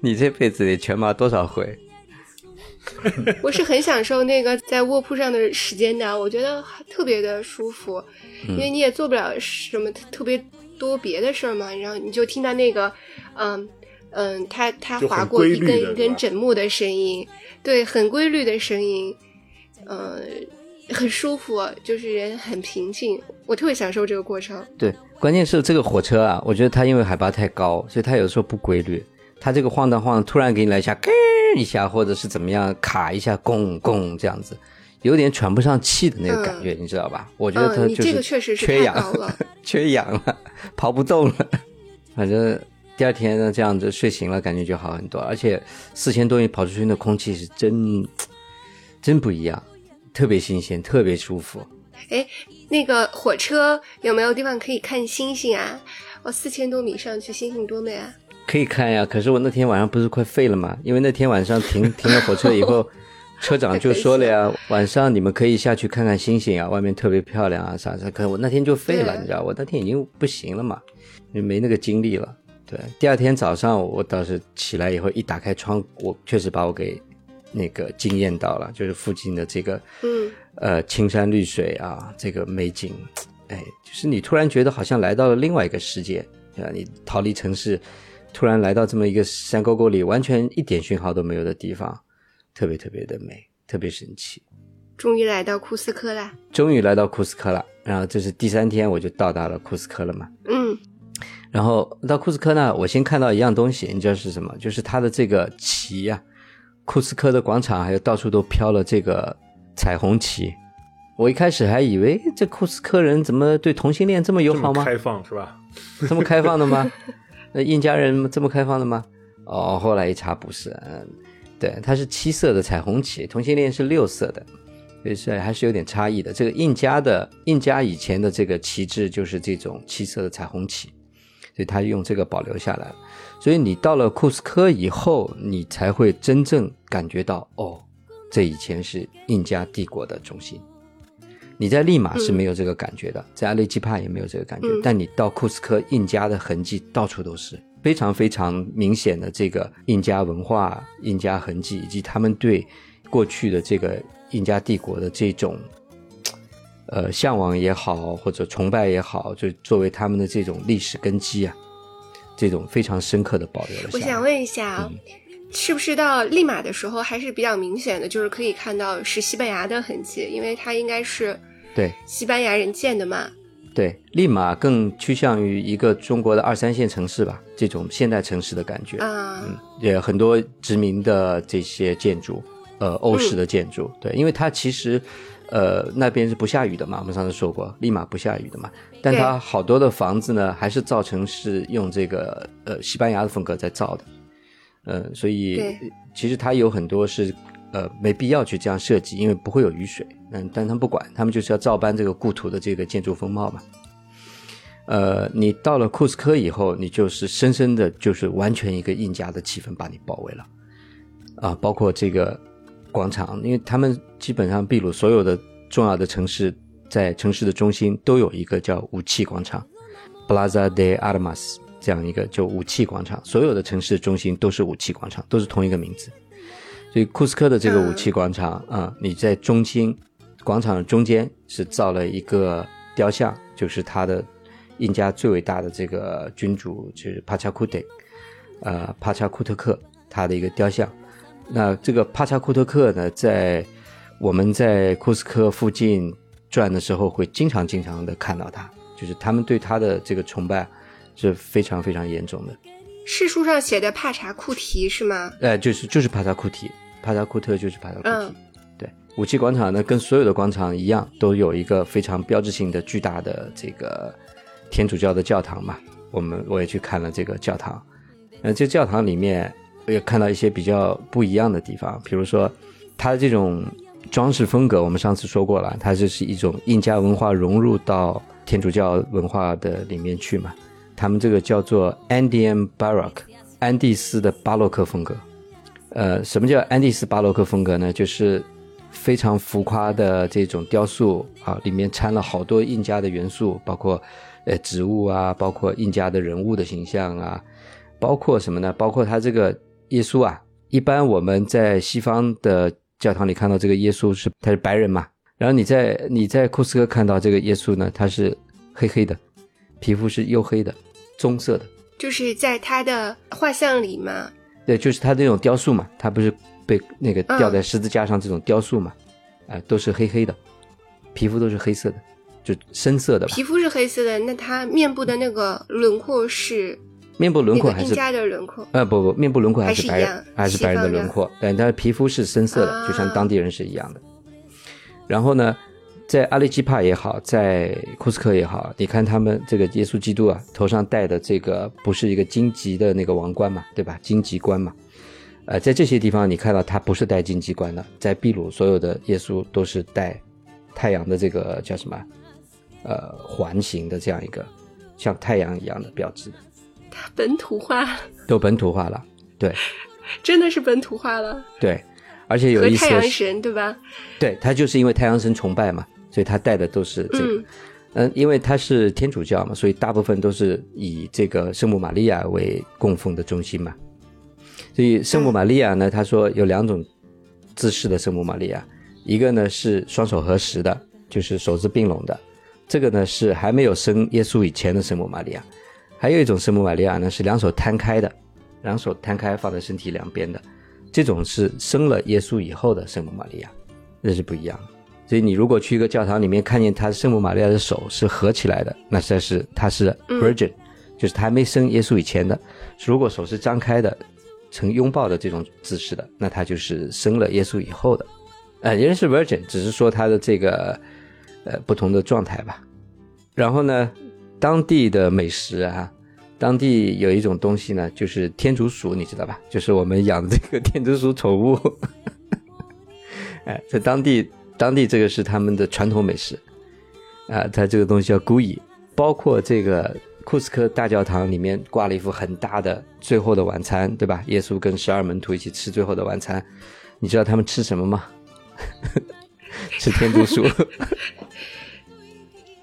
你这辈子得全麻多少回？我是很享受那个在卧铺上的时间的，我觉得特别的舒服，因为你也做不了什么特特别多别的事儿嘛，然后你就听到那个，嗯嗯，它它划过一根一根枕木的声音，对，很规律的声音，嗯，很舒服，就是人很平静，我特别享受这个过程。对，关键是这个火车啊，我觉得它因为海拔太高，所以它有时候不规律。它这个晃荡晃，突然给你来一下，咯一下，或者是怎么样卡一下，拱拱这样子，有点喘不上气的那个感觉，你知道吧？我觉得它嗯，你就这个确实是缺氧了。缺氧了，跑不动了。反正第二天呢，这样子睡醒了，感觉就好很多。而且四千多米跑出去的空气是真 真不一样，特别新鲜，特别舒服。哎，那个火车有没有地方可以看星星啊？我四千多米上去，星星多美啊！可以看呀，可是我那天晚上不是快废了吗？因为那天晚上停停了火车以后，车长就说了呀，晚上你们可以下去看看星星啊，外面特别漂亮啊，啥啥。可我那天就废了，你知道，我那天已经不行了嘛，就没那个精力了。对，第二天早上我倒是起来以后一打开窗，我确实把我给那个惊艳到了，就是附近的这个嗯，呃青山绿水啊，这个美景，哎，就是你突然觉得好像来到了另外一个世界，对吧？你逃离城市，突然来到这么一个山沟沟里，完全一点讯号都没有的地方，特别特别的美，特别神奇。终于来到库斯科了！终于来到库斯科了，然后这是第三天我就到达了库斯科了嘛。嗯然后到库斯科呢，我先看到一样东西，你知道是什么？就是它的这个旗呀、库斯科的广场还有到处都飘了这个彩虹旗。我一开始还以为这库斯科人怎么对同性恋这么友好吗？开放是吧？这么开放的吗？那印加人这么开放的吗？哦，后来一查不是，嗯，对，它是七色的彩虹旗，同性恋是六色的，所以是还是有点差异的。这个印加的印加以前的这个旗帜就是这种七色的彩虹旗，所以他用这个保留下来了。所以你到了库斯科以后，你才会真正感觉到，哦，这以前是印加帝国的中心。你在利马是没有这个感觉的，在阿雷基帕也没有这个感觉，嗯但你到库斯科，印加的痕迹到处都是，非常非常明显的这个印加文化、印加痕迹，以及他们对过去的这个印加帝国的这种，呃，向往也好，或者崇拜也好，就作为他们的这种历史根基啊，这种非常深刻的保留。我想问一下是不是到利马的时候还是比较明显的，就是可以看到是西班牙的痕迹，因为它应该是对西班牙人建的嘛。对，利马更趋向于一个中国的二三线城市吧，这种现代城市的感觉。啊，嗯，也很多殖民的这些建筑，呃，欧式的建筑，对，因为它其实，呃，那边是不下雨的嘛，我们上次说过，利马不下雨的嘛，但它好多的房子呢，还是造成是用这个呃西班牙的风格在造的，呃，所以其实它有很多是呃没必要去这样设计，因为不会有雨水，嗯，但他们不管，他们就是要照搬这个故土的这个建筑风貌嘛。呃，你到了库斯科以后，你就是深深的，就是完全一个印加的气氛把你包围了，啊，包括这个广场，因为他们基本上秘鲁所有的重要的城市，在城市的中心都有一个叫武器广场 （Plaza de Armas） 这样一个就武器广场，所有的城市中心都是武器广场，都是同一个名字。所以库斯科的这个武器广场啊、你在中心广场的中间是造了一个雕像，就是他的印加最伟大的这个君主，就是帕恰库特，呃，帕恰库特克他的一个雕像。那这个帕恰库特克呢，在我们在库斯科附近转的时候，会经常经常的看到他，就是他们对他的这个崇拜是非常非常严重的。是书上写的帕查库提是吗？呃，就是就是帕查库提，帕萨库特就是帕萨库提。嗯对，武器广场呢，跟所有的广场一样，都有一个非常标志性的巨大的这个天主教的教堂嘛。我们我也去看了这个教堂，呃，这教堂里面我也看到一些比较不一样的地方，比如说它的这种装饰风格，我们上次说过了，它就是一种印加文化融入到天主教文化的里面去嘛。他们这个叫做 Andean Baroque，安第斯的巴洛克风格。呃，什么叫安第斯巴洛克风格呢？就是非常浮夸的这种雕塑啊，里面掺了好多印加的元素，包括呃植物啊，包括印加的人物的形象啊，包括什么呢？包括他这个耶稣啊。一般我们在西方的教堂里看到这个耶稣是他是白人嘛，然后你在你在库斯科看到这个耶稣呢，他是黑黑的，皮肤是黝黑的，棕色的。就是在他的画像里嘛。对，就是他这种雕塑嘛，他不是被那个嗯吊在十字架上这种雕塑嘛，啊、都是黑黑的，皮肤都是黑色的，就深色的吧。皮肤是黑色的，那他面部的那个轮廓是面部轮廓还是那个印加的轮廓。呃不不，面部轮廓还是白人还是白人的轮廓，对，但是皮肤是深色的，啊就像当地人是一样的。然后呢，在阿利基帕也好，在库斯科也好，你看他们这个耶稣基督啊，头上戴的这个不是一个荆棘的那个王冠嘛，对吧？荆棘冠嘛。呃，在这些地方你看到他不是戴荆棘冠的，在秘鲁所有的耶稣都是戴太阳的这个叫什么？呃，环形的这样一个像太阳一样的标志它，本土化，都本土化了。对真的是本土化了，对，而且有和太阳神对吧？对他就是因为太阳神崇拜嘛，所以他带的都是这个。嗯嗯，因为他是天主教嘛，所以大部分都是以这个圣母玛利亚为供奉的中心嘛。所以圣母玛利亚呢，他说有两种姿势的圣母玛利亚，一个呢是双手合十的，就是手指并拢的，这个呢是还没有生耶稣以前的圣母玛利亚。还有一种圣母玛利亚呢是两手摊开的，两手摊开放在身体两边的，这种是生了耶稣以后的圣母玛利亚，那是不一样的。所以你如果去一个教堂里面看见他圣母玛利亚的手是合起来的，那这是他是 virgin，、就是他还没生耶稣以前的。如果手是张开的，呈拥抱的这种姿势的，那他就是生了耶稣以后的。呃，仍然是 virgin，只是说他的这个呃不同的状态吧。然后呢，当地的美食啊，当地有一种东西呢，就是天竺鼠，你知道吧？就是我们养的这个天竺鼠宠物。哎，在当地，当地这个是他们的传统美食啊，它这个东西叫古伊，包括这个库斯科大教堂里面挂了一幅很大的《最后的晚餐》，对吧？耶稣跟十二门徒一起吃最后的晚餐，你知道他们吃什么吗？吃天竺鼠。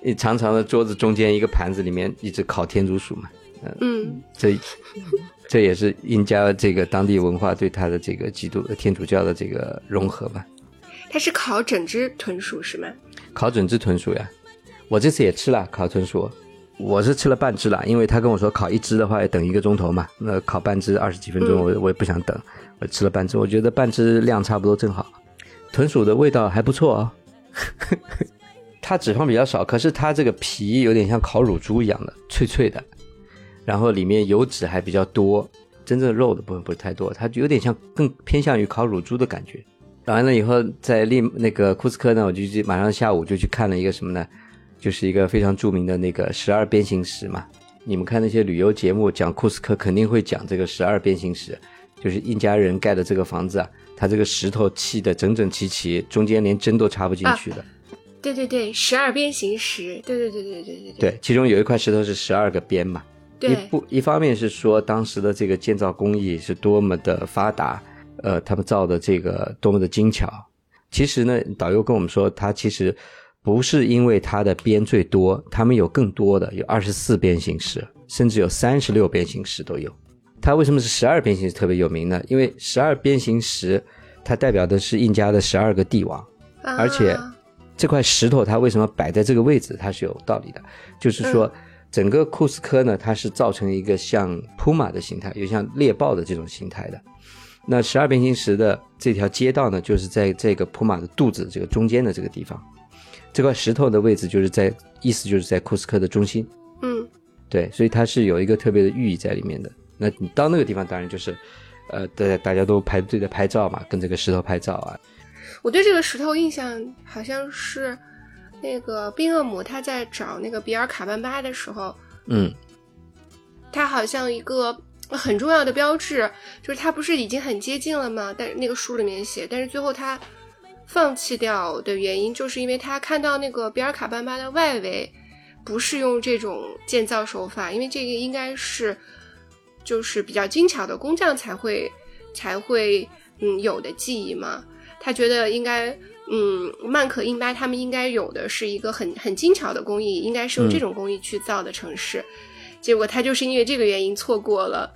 一长长的桌子中间一个盘子里面一直烤天竺鼠嘛，嗯，这这也是印加这个当地文化对他的这个基督天主教的这个融合吧。它是烤整只豚鼠是吗？烤整只豚鼠呀，我这次也吃了烤豚鼠，我是吃了半只了，因为他跟我说烤一只的话要等一个钟头嘛，那烤半只二十几分钟，我我也不想等，我吃了半只，我觉得半只量差不多正好。豚鼠的味道还不错哦，它脂肪比较少，可是它这个皮有点像烤乳猪一样的脆脆的，然后里面油脂还比较多，真正肉的部分不是太多，它就有点像更偏向于烤乳猪的感觉。完了以后，在利那个库斯科呢，我就去马上下午就去看了一个什么呢？就是一个非常著名的那个十二边形石嘛。你们看那些旅游节目讲库斯科，肯定会讲这个十二边形石，就是印加人盖的这个房子啊，它这个石头砌的整整齐齐，中间连针都插不进去的。对对对，十二边形石，对对对对对对对，其中有一块石头是十二个边嘛。一对不一方面是说当时的这个建造工艺是多么的发达，呃，他们造的这个多么的精巧。其实呢，导游跟我们说，它其实不是因为它的边最多，他们有更多的，有二十四边形石，甚至有三十六边形石都有。它为什么是十二边形石特别有名呢？因为十二边形石它代表的是印加的十二个帝王，啊而且这块石头它为什么摆在这个位置，它是有道理的，就是说。整个库斯科呢，它是造成一个像扑马的形态，有像猎豹的这种形态的。那十二边形石的这条街道呢，就是在这个普马的肚子这个中间的这个地方。这块石头的位置就是在，意思就是在库斯科的中心。嗯对，所以它是有一个特别的寓意在里面的。那你到那个地方，当然就是，呃，大家大家都排队的拍照嘛，跟这个石头拍照啊。我对这个石头印象好像是那个冰恶魔他在找那个比尔卡班巴的时候，嗯，他好像一个很重要的标志，就是他不是已经很接近了吗？但那个书里面写，但是最后他放弃掉的原因，就是因为他看到那个比尔卡班巴的外围不是用这种建造手法，因为这个应该是就是比较精巧的工匠才会才会嗯有的技艺嘛。他觉得应该嗯曼可印巴他们应该有的是一个很很精巧的工艺，应该是用这种工艺去造的城市。结果他就是因为这个原因错过了，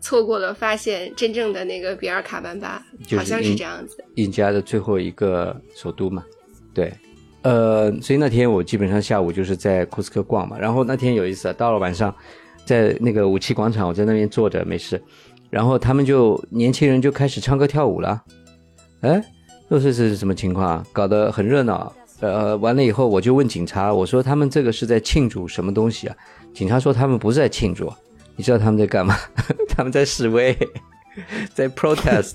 错过了发现真正的那个比尔卡班巴，好像是这样子。印加的最后一个首都嘛，对，呃，所以那天我基本上下午就是在库斯科逛嘛，然后那天有意思啊，到了晚上，在那个武器广场，我在那边坐着没事，然后他们就年轻人就开始唱歌跳舞了，哎，这是是什么情况啊？搞得很热闹。呃，完了以后我就问警察，我说他们这个是在庆祝什么东西啊？警察说他们不是在庆祝，你知道他们在干嘛？他们在示威，在 protest。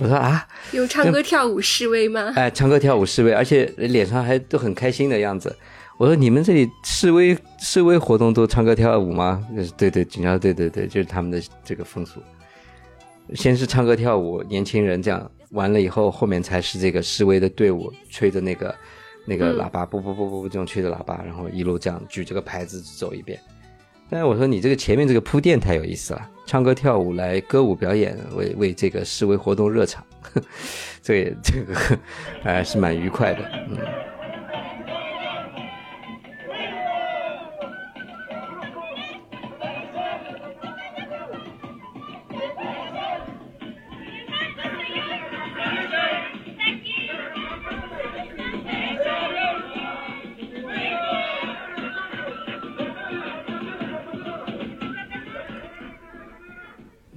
我说啊，有唱歌跳舞示威吗？哎，唱歌跳舞示威，而且脸上还都很开心的样子。我说你们这里示威示威活动都唱歌跳舞吗？对对，警察对对对，就是他们的这个风俗。先是唱歌跳舞，年轻人这样完了以后，后面才是这个示威的队伍吹着那个那个喇叭，不不不不不，这种吹着喇叭，然后一路这样举这个牌子走一遍。但是我说你这个前面这个铺垫太有意思了，唱歌跳舞来歌舞表演，为为这个示威活动热场，这也这个 还是蛮愉快的，嗯。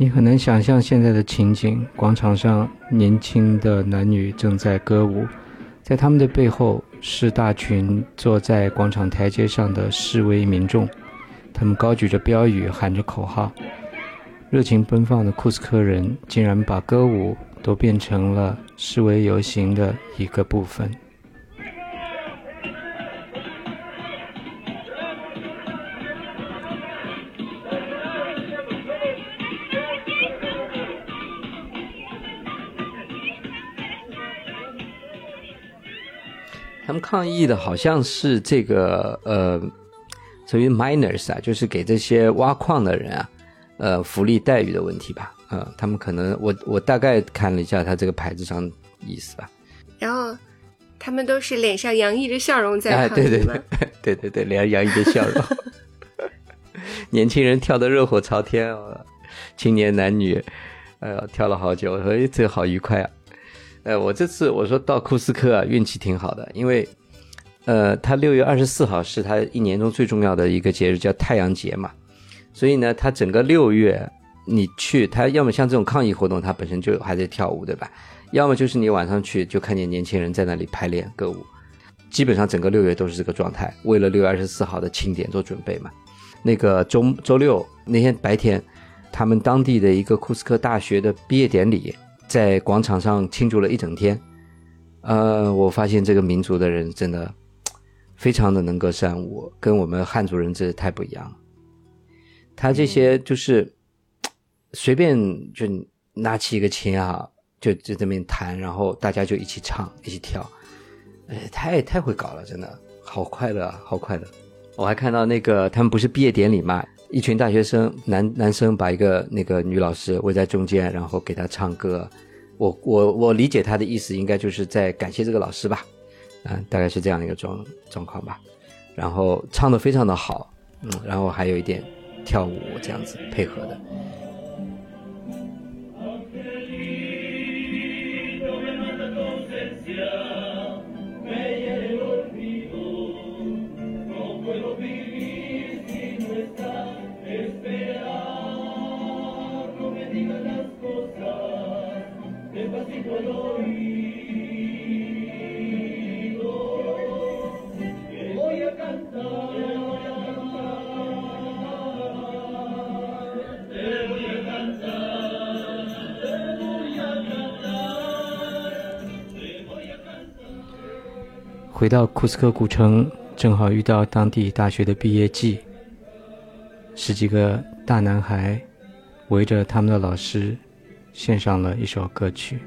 你很难想象现在的情景：广场上年轻的男女正在歌舞，在他们的背后是大群坐在广场台阶上的示威民众，他们高举着标语，喊着口号。热情奔放的库斯科人竟然把歌舞都变成了示威游行的一个部分。他们抗议的好像是这个呃，属于 miners 啊，就是给这些挖矿的人啊，呃，福利待遇的问题吧。呃，他们可能我我大概看了一下他这个牌子上意思吧。然后他们都是脸上洋溢着笑容在哎，抗议吗对对对，对对 对，脸上洋溢着笑容。年轻人跳得热火朝天哦，青年男女，哎呀，跳了好久，哎，这个好愉快啊。呃，我这次我说到库斯科啊，运气挺好的，因为呃，他六月二十四号是他一年中最重要的一个节日，叫太阳节嘛，所以呢，他整个六月你去，他要么像这种抗议活动，他本身就还在跳舞，对吧？要么就是你晚上去就看见年轻人在那里排练歌舞，基本上整个六月都是这个状态，为了六月二十四号的庆典做准备嘛。那个周周六那天白天，他们当地的一个库斯科大学的毕业典礼，在广场上庆祝了一整天。呃，我发现这个民族的人真的非常的能歌善舞，跟我们汉族人真的太不一样。他这些就是随便就拿起一个琴啊，就就这边弹，然后大家就一起唱，一起跳，哎，太太会搞了，真的好快乐，好快乐。我还看到那个他们不是毕业典礼嘛，一群大学生男男生把一个那个女老师围在中间，然后给她唱歌。我我我理解他的意思，应该就是在感谢这个老师吧，嗯、大概是这样一个状状况吧。然后唱的非常的好，嗯，然后还有一点跳舞这样子配合的。《回到库斯科古城正好遇到当地大学的毕业季十几个大男孩围着他们的老师献上了一首歌曲。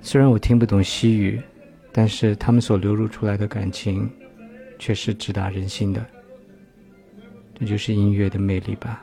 虽然我听不懂西语但是他们所流露出来的感情却是直达人心的。那就是音乐的魅力吧。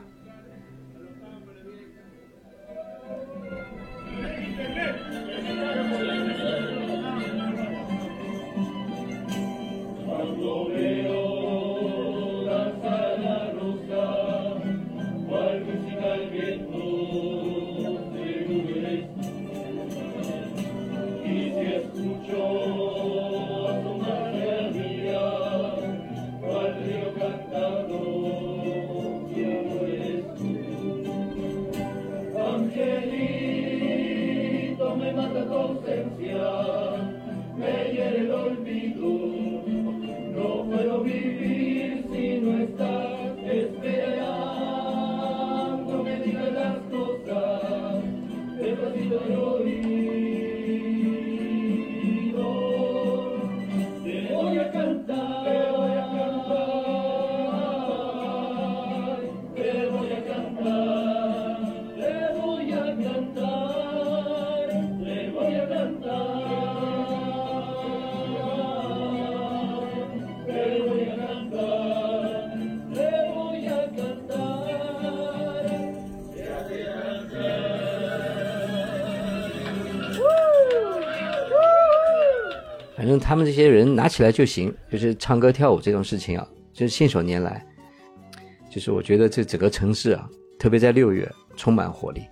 他们这些人拿起来就行，就是唱歌跳舞这种事情啊，就是信手拈来。就是我觉得这整个城市啊，特别在六月，充满活力，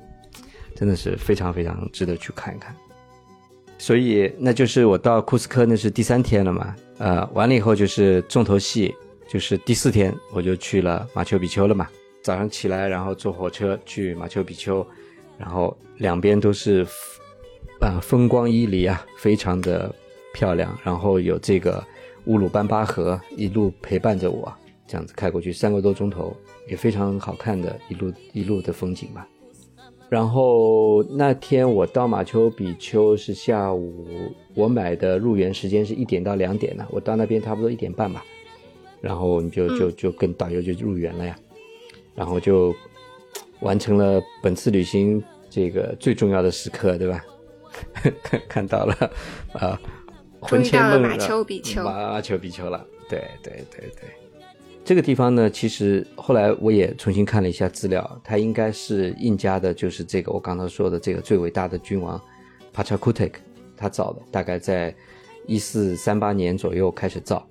真的是非常非常值得去看一看。所以那就是我到库斯科那是第三天了嘛，呃，完了以后就是重头戏，就是第四天我就去了马丘比丘了嘛。早上起来，然后坐火车去马丘比丘，然后两边都是，啊、风光旖旎啊，非常的漂亮。然后有这个乌鲁班巴河一路陪伴着我，这样子开过去三个多钟头，也非常好看的一路一路的风景吧。然后那天我到马丘比丘是下午，我买的入园时间是一点到两点呢，我到那边差不多一点半吧，然后你就就就跟导游就入园了呀，然后就完成了本次旅行这个最重要的时刻，对吧？看看到了啊，魂牵梦绕终于到了马丘比丘马马丘比丘了，对对对对。这个地方呢，其实后来我也重新看了一下资料，它应该是印加的，就是这个我刚才说的这个最伟大的君王 Pachakutik 他造的，大概在一四三八年左右开始造，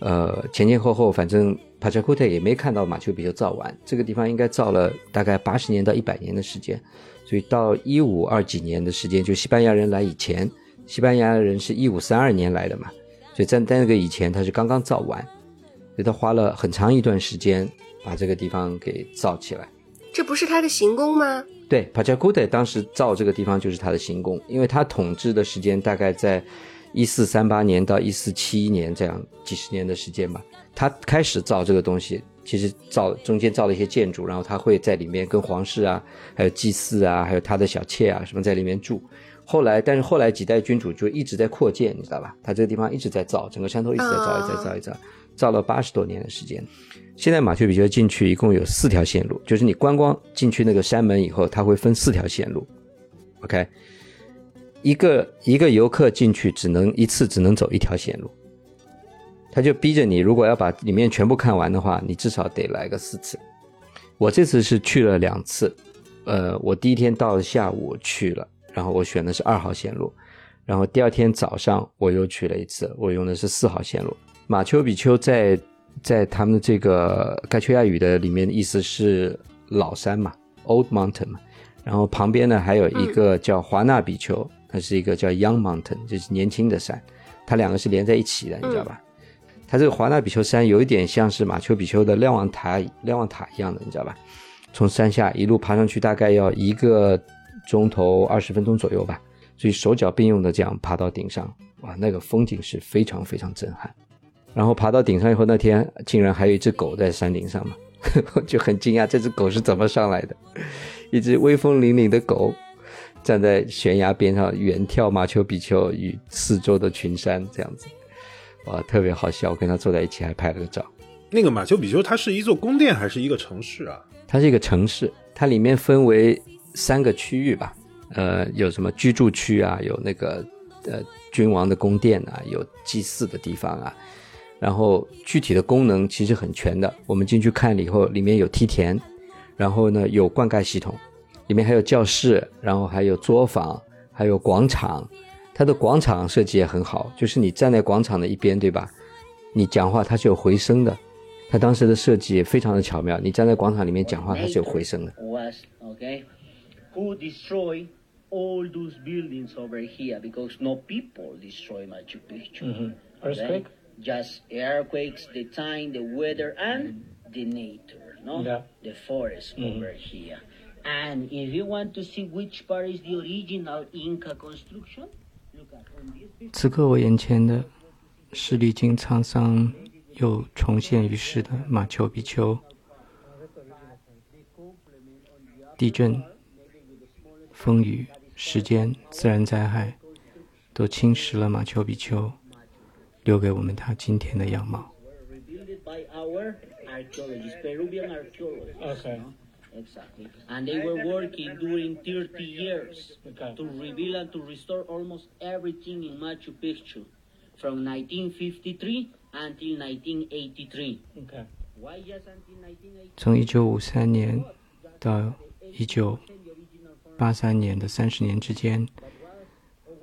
呃，前前后后反正 Pachakutik 也没看到马丘比丘造完，这个地方应该造了大概八十年到一百年的时间，所以到一五二几年的时间，就西班牙人来以前，西班牙人是一五三二年来的嘛，所以在在那个以前他是刚刚造完。所以他花了很长一段时间把这个地方给造起来。这不是他的行宫吗？对，帕加库特当时造这个地方就是他的行宫，因为他统治的时间大概在一四三八年到一四七一年这样几十年的时间吧。他开始造这个东西，其实造中间造了一些建筑，然后他会在里面跟皇室啊，还有祭祀啊，还有他的小妾啊什么在里面住。后来，但是后来几代君主就一直在扩建，你知道吧？他这个地方一直在造，整个山头一直在造，一直在造，一直造。造了八十多年的时间。现在马丘比丘进去一共有四条线路，就是你观光进去那个山门以后，它会分四条线路。OK，一个一个游客进去只能一次只能走一条线路，他就逼着你，如果要把里面全部看完的话，你至少得来个四次。我这次是去了两次，呃，我第一天到下午去了，然后我选的是二号线路，然后第二天早上我又去了一次，我用的是四号线路。马丘比丘在在他们这个盖丘亚语的里面的意思是老山嘛，Old Mountain 嘛，然后旁边呢还有一个叫华纳比丘，它是一个叫 Young Mountain，就是年轻的山，它两个是连在一起的，你知道吧？它这个华纳比丘山有一点像是马丘比丘的瞭望塔瞭望塔一样的，你知道吧？从山下一路爬上去，大概要一个钟头二十分钟左右吧，所以手脚并用的这样爬到顶上，哇，那个风景是非常非常震撼。然后爬到顶上以后，那天竟然还有一只狗在山顶上嘛，我 就很惊讶，这只狗是怎么上来的？一只威风凛凛的狗站在悬崖边上，远眺马丘比丘与四周的群山，这样子，哇，特别好笑。我跟他坐在一起，还拍了个照。那个马丘比丘，它是一座宫殿还是一个城市啊？它是一个城市，它里面分为三个区域吧，呃，有什么居住区啊，有那个呃君王的宫殿啊，有祭祀的地方啊。然后具体的功能其实很全的，我们进去看了以后，里面有梯田，然后呢有灌溉系统，里面还有教室，然后还有作坊，还有广场。它的广场设计也很好，就是你站在广场的一边，对吧？你讲话它是有回声的，它当时的设计也非常的巧妙。你站在广场里面讲话，它是有回声的。OK who destroyed all those buildings over here because no people destroy Machu Picchu. Mhm. Earthquake? Just earthquakes, the time, the weather, and the nature. No, Yeah. the forest over here. And if you want to see which part is the original Inca construction, look at on this picture. 此刻我眼前的是历经沧桑又重现于世的马丘比丘。地震、风雨、时间、自然灾害，都侵蚀了马丘比丘，留给我们它今天的样貌。Okay. Exactly. And they were working during 30 years Okay. to rebuild and to restore almost everything in Machu Picchu from 1953 until 1983. Why just until 1983? 从一九五三年到一九八三年的三十年之间，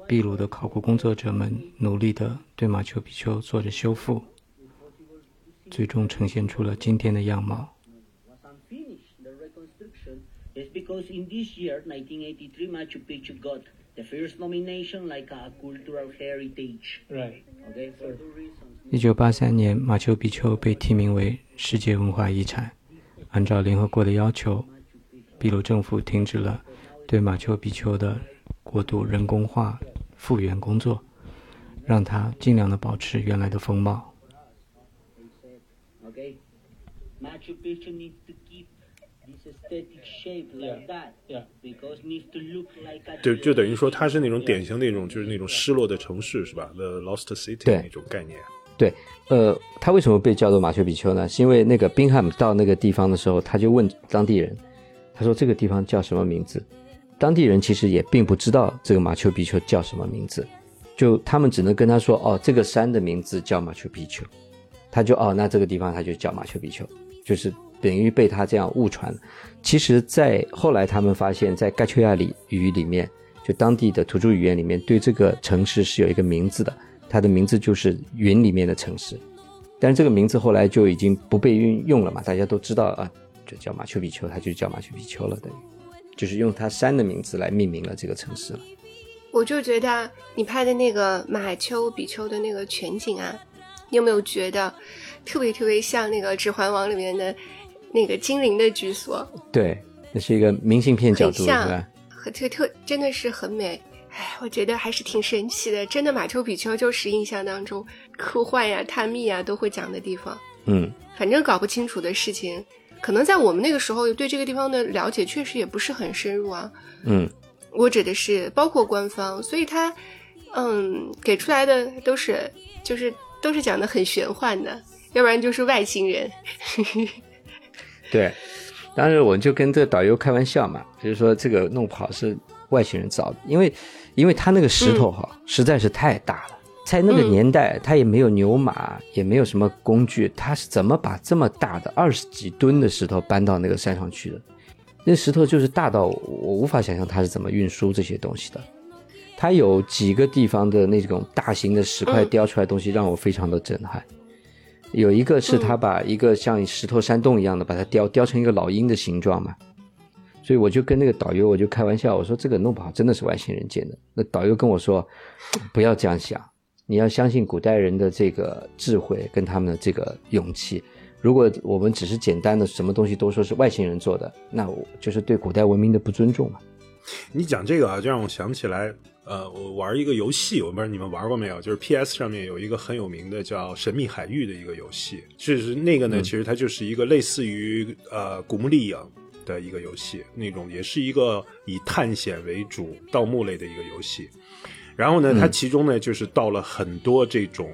秘鲁的考古工作者们努力地对马丘比丘做着修复，最终呈现出了今天的样貌。was unfinished. The reconstruction is because in this year, 1983, Machu Picchu got the first nomination like a cultural heritage. Right. Okay, for 一九八三年，马丘比丘被提名为世界文化遗产。按照联合国的要求，秘鲁政府停止了对马丘比丘的过度人工化复原工作，让它尽量的保持原来的风貌。Okay, Machu Picchu needs to keep this aesthetic shape like that. Yeah. Because needs to look like a. 就就等于说它是那种典型那种就是那种失落的城市是吧？The Lost City 对那种概念。对，呃，它为什么被叫做马丘比丘呢？是因为那个宾汉姆到那个地方的时候，他就问当地人，他说这个地方叫什么名字？当地人其实也并不知道这个马丘比丘叫什么名字，就他们只能跟他说，哦，这个山的名字叫马丘比丘，他就哦，那这个地方他就叫马丘比丘，就是等于被他这样误传。其实，在后来他们发现，在盖丘亚里语里面，就当地的土著语言里面，对这个城市是有一个名字的，它的名字就是云里面的城市。但是这个名字后来就已经不被运用了嘛，大家都知道啊，就叫马丘比丘，它就叫马丘比丘了，等于就是用它山的名字来命名了这个城市了。我就觉得你拍的那个马丘比丘的那个全景啊，你有没有觉得特别特别像那个《指环王》里面的那个精灵的居所？对，那是一个明信片角度，对吧像？，很特特真的是很美。哎，我觉得还是挺神奇的。真的，马丘比丘就是印象当中科幻呀、探秘呀都会讲的地方。嗯，反正搞不清楚的事情，可能在我们那个时候对这个地方的了解确实也不是很深入啊。嗯，我指的是包括官方，所以他嗯给出来的都是就是都是讲的很玄幻的，要不然就是外星人。对。当时我就跟这个导游开玩笑嘛，就是说这个弄不好是外星人造的，因为因为他那个石头哈、实在是太大了，在那个嗯年代，他也没有牛马，也没有什么工具，他是怎么把这么大的二十几吨的石头搬到那个山上去的？那石头就是大到我无法想象他是怎么运输这些东西的。它有几个地方的那种大型的石块嗯雕出来的东西让我非常的震撼。有一个是他把一个像石头山洞一样的把它雕雕成一个老鹰的形状嘛，所以我就跟那个导游我就开玩笑，我说这个弄不好真的是外星人建的。那导游跟我说，不要这样想，你要相信古代人的这个智慧跟他们的这个勇气。如果我们只是简单的什么东西都说是外星人做的，那我就是对古代文明的不尊重嘛。你讲这个啊，就让我想起来，呃，我玩一个游戏，我不知道你们玩过没有，就是 PS 上面有一个很有名的叫《神秘海域》的一个游戏，就是那个呢，其实它就是一个类似于呃《古墓丽影》的一个游戏，那种也是一个以探险为主、盗墓类的一个游戏。然后呢，它其中呢就是到了很多这种。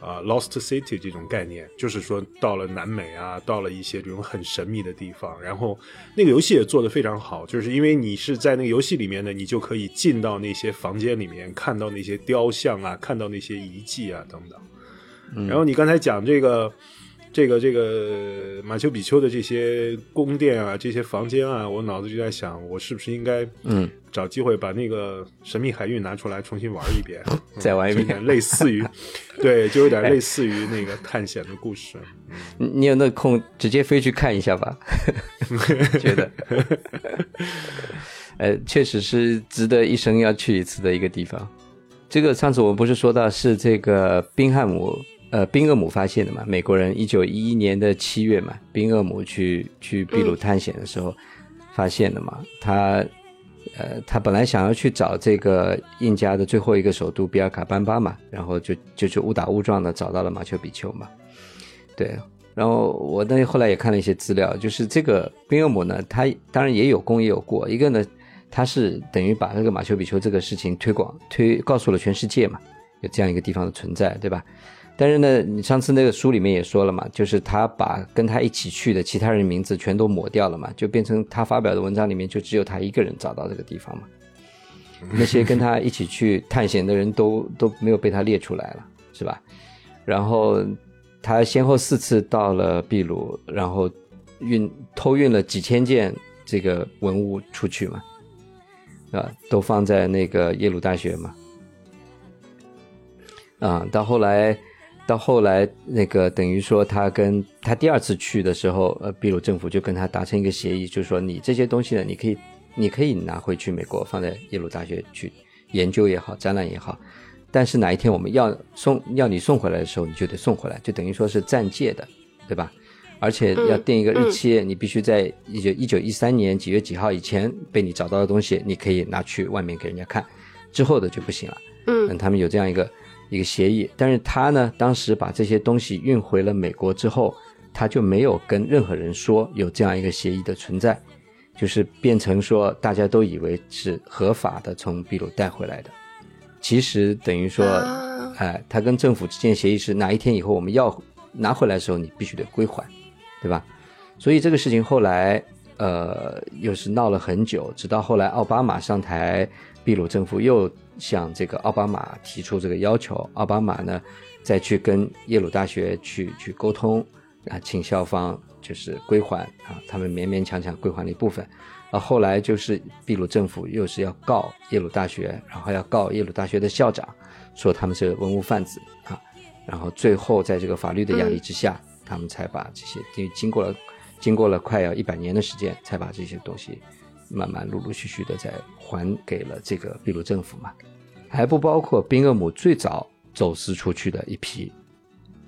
啊、l o s t City 这种概念，就是说到了南美啊，到了一些这种很神秘的地方，然后那个游戏也做得非常好，就是因为你是在那个游戏里面呢，你就可以进到那些房间里面，看到那些雕像啊，看到那些遗迹啊等等。然后你刚才讲这个。这个这个马丘比丘的这些宫殿啊，这些房间啊，我脑子就在想，我是不是应该嗯找机会把那个神秘海域拿出来重新玩一遍，再玩一遍类似于，对，就有点类似于那个探险的故事。你你有那空直接飞去看一下吧，觉得，呃，确实是值得一生要去一次的一个地方。这个上次我们不是说到是这个宾汉姆呃宾厄姆发现的嘛？美国人一九一一年的七月嘛，宾厄姆去去秘鲁探险的时候发现的嘛。他呃他本来想要去找这个印加的最后一个首都比尔卡班巴嘛，然后就就就误打误撞的找到了马丘比丘嘛。对，然后我那后来也看了一些资料，就是这个宾厄姆呢，他当然也有功也有过。一个呢，他是等于把那个马丘比丘这个事情推广推告诉了全世界嘛，有这样一个地方的存在，对吧？但是呢，你上次那个书里面也说了嘛，就是他把跟他一起去的其他人名字全都抹掉了嘛，就变成他发表的文章里面就只有他一个人找到这个地方嘛。那些跟他一起去探险的人都都没有被他列出来了，是吧？然后他先后四次到了秘鲁，然后运偷运了几千件这个文物出去嘛，啊，都放在那个耶鲁大学嘛，啊，到后来，到后来那个等于说他跟他第二次去的时候，呃，秘鲁政府就跟他达成一个协议，就是说你这些东西呢，你可以你可以拿回去美国，放在耶鲁大学去研究也好，展览也好。但是哪一天我们要送要你送回来的时候，你就得送回来，就等于说是暂借的，对吧？而且要定一个日期，你必须在一九一九一三年几月几号以前被你找到的东西，你可以拿去外面给人家看，之后的就不行了。嗯他们有这样一个一个协议，但是他呢，当时把这些东西运回了美国之后，他就没有跟任何人说有这样一个协议的存在，就是变成说大家都以为是合法的从秘鲁带回来的，其实等于说，啊哎，他跟政府之间协议是哪一天以后我们要拿回来的时候，你必须得归还，对吧？所以这个事情后来呃又是闹了很久，直到后来奥巴马上台，秘鲁政府又向这个奥巴马提出这个要求，奥巴马呢再去跟耶鲁大学去去沟通啊，请校方就是归还啊，他们勉勉强强归还了一部分。啊，后来就是秘鲁政府又是要告耶鲁大学，然后要告耶鲁大学的校长，说他们是文物贩子啊，然后最后在这个法律的压力之下，他们才把这些，因为经过了经过了快要一百年的时间，才把这些东西慢慢陆陆续续的在还给了这个秘鲁政府嘛，还不包括宾厄姆最早走私出去的一批，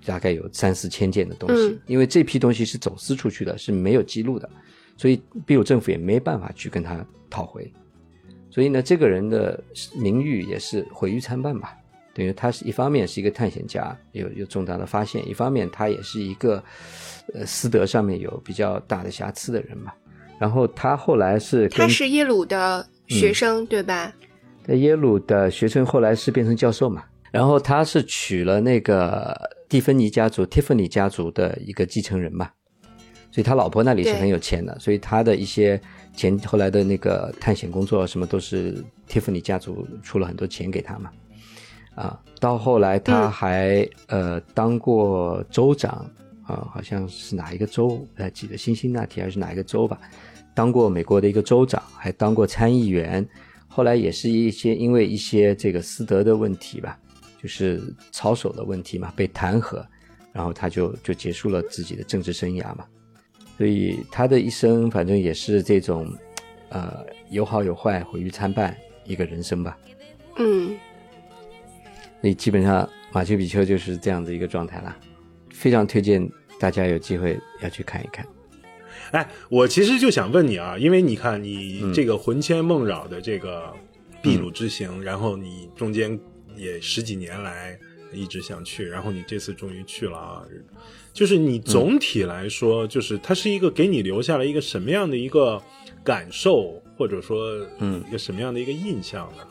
大概有三四千件的东西，嗯因为这批东西是走私出去的，是没有记录的，所以秘鲁政府也没办法去跟他讨回，所以呢，这个人的名誉也是毁誉参半吧。等于他是一方面是一个探险家，有有重大的发现；一方面他也是一个，呃，私德上面有比较大的瑕疵的人嘛。然后他后来是他是耶鲁的学生，对吧？在耶鲁的学生，后来是变成教授嘛。然后他是娶了那个蒂芬尼家族 （Tiffany 家族）的一个继承人嘛，所以他老婆那里是很有钱的，所以他的一些前后来的那个探险工作什么都是 Tiffany 家族出了很多钱给他嘛。啊，到后来他嗯还、呃当过州长啊，好像是哪一个州不太记得，辛辛那提还是哪一个州吧，当过美国的一个州长，还当过参议员，后来也是一些因为一些这个私德的问题吧，就是操守的问题嘛，被弹劾，然后他就就结束了自己的政治生涯嘛，所以他的一生反正也是这种，呃，有好有坏，毁誉参半一个人生吧。嗯，所以基本上马丘比丘就是这样的一个状态啦，非常推荐大家有机会要去看一看。哎，我其实就想问你啊，因为你看你嗯这个魂牵梦绕的这个秘鲁之行，然后你中间也十几年来一直想去，然后你这次终于去了啊。就是你总体来说，就是它是一个给你留下了一个什么样的一个感受，或者说，嗯一个什么样的一个印象呢？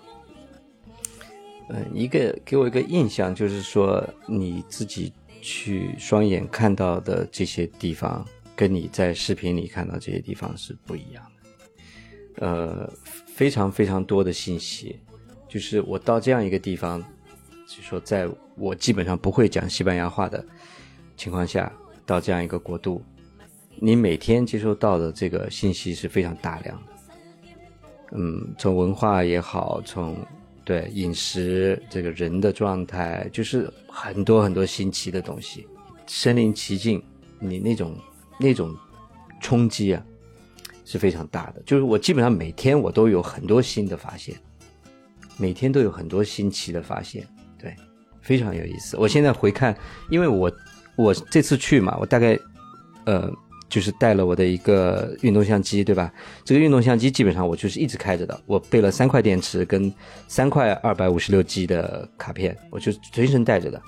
嗯，一个给我一个印象就是说，你自己去双眼看到的这些地方，跟你在视频里看到这些地方是不一样的。呃，非常非常多的信息，就是我到这样一个地方，就说在我基本上不会讲西班牙话的情况下，到这样一个国度，你每天接收到的这个信息是非常大量的。嗯，从文化也好，从对饮食这个人的状态，就是很多很多新奇的东西，身临其境，你那种那种冲击啊是非常大的。就是我基本上每天我都有很多新的发现，每天都有很多新奇的发现，对，非常有意思。我现在回看，因为我我这次去嘛，我大概呃就是带了我的一个运动相机，对吧？这个运动相机基本上我就是一直开着的，我备了三块电池跟三块二百五十六 G 的卡片，我就随身带着的。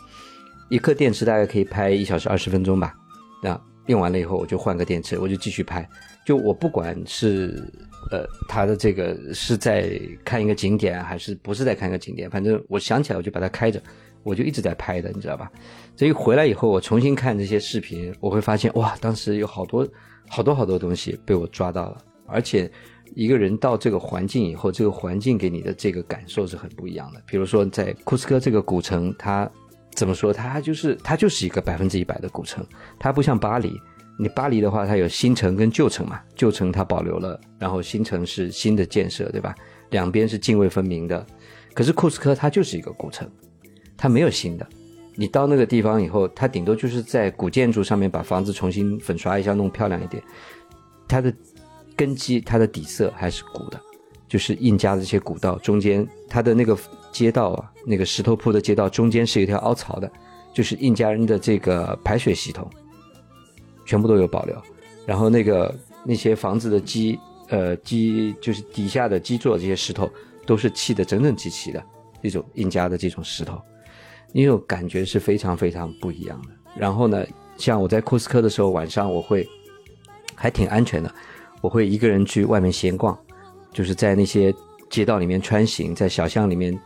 一颗电池大概可以拍一小时二十分钟吧，那用完了以后我就换个电池，我就继续拍。就我不管是呃它的这个是在看一个景点，还是不是在看一个景点，反正我想起来我就把它开着，我就一直在拍的，你知道吧？所以回来以后我重新看这些视频，我会发现哇，当时有好多好多好多东西被我抓到了，而且一个人到这个环境以后，这个环境给你的这个感受是很不一样的。比如说在库斯科这个古城，它怎么说？它就是它就是一个百分之一百的古城，它不像巴黎。你巴黎的话，它有新城跟旧城嘛，旧城它保留了，然后新城是新的建设，对吧？两边是泾渭分明的。可是库斯科它就是一个古城，它没有新的。你到那个地方以后，它顶多就是在古建筑上面把房子重新粉刷一下，弄漂亮一点。它的根基、它的底色还是古的，就是印加的这些古道中间，它的那个街道啊，那个石头铺的街道中间是一条凹槽的，就是印加人的这个排水系统，全部都有保留。然后那个那些房子的基，呃基就是底下的基座这些石头都是砌的整整齐齐的，这种印加的这种石头，那种感觉是非常非常不一样的。然后呢，像我在库斯科的时候，晚上我会还挺安全的，我会一个人去外面闲逛。就是在那些街道里面穿行，在小巷里面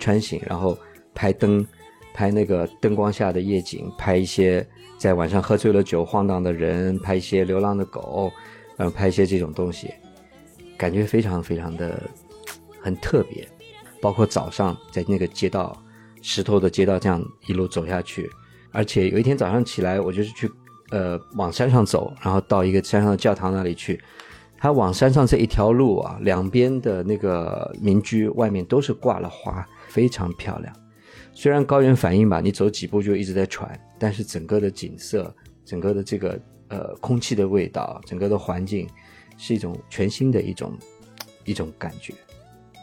穿行，然后拍灯，拍那个灯光下的夜景，拍一些在晚上喝醉了酒晃荡的人，拍一些流浪的狗，然后拍一些这种东西，感觉非常非常的很特别。包括早上在那个街道石头的街道这样一路走下去，而且有一天早上起来，我就是去呃往山上走，然后到一个山上的教堂那里去。它往山上这一条路啊，两边的那个民居外面都是挂了花，非常漂亮。虽然高原反应吧，你走几步就一直在喘，但是整个的景色，整个的这个呃空气的味道，整个的环境，是一种全新的一种一种感觉，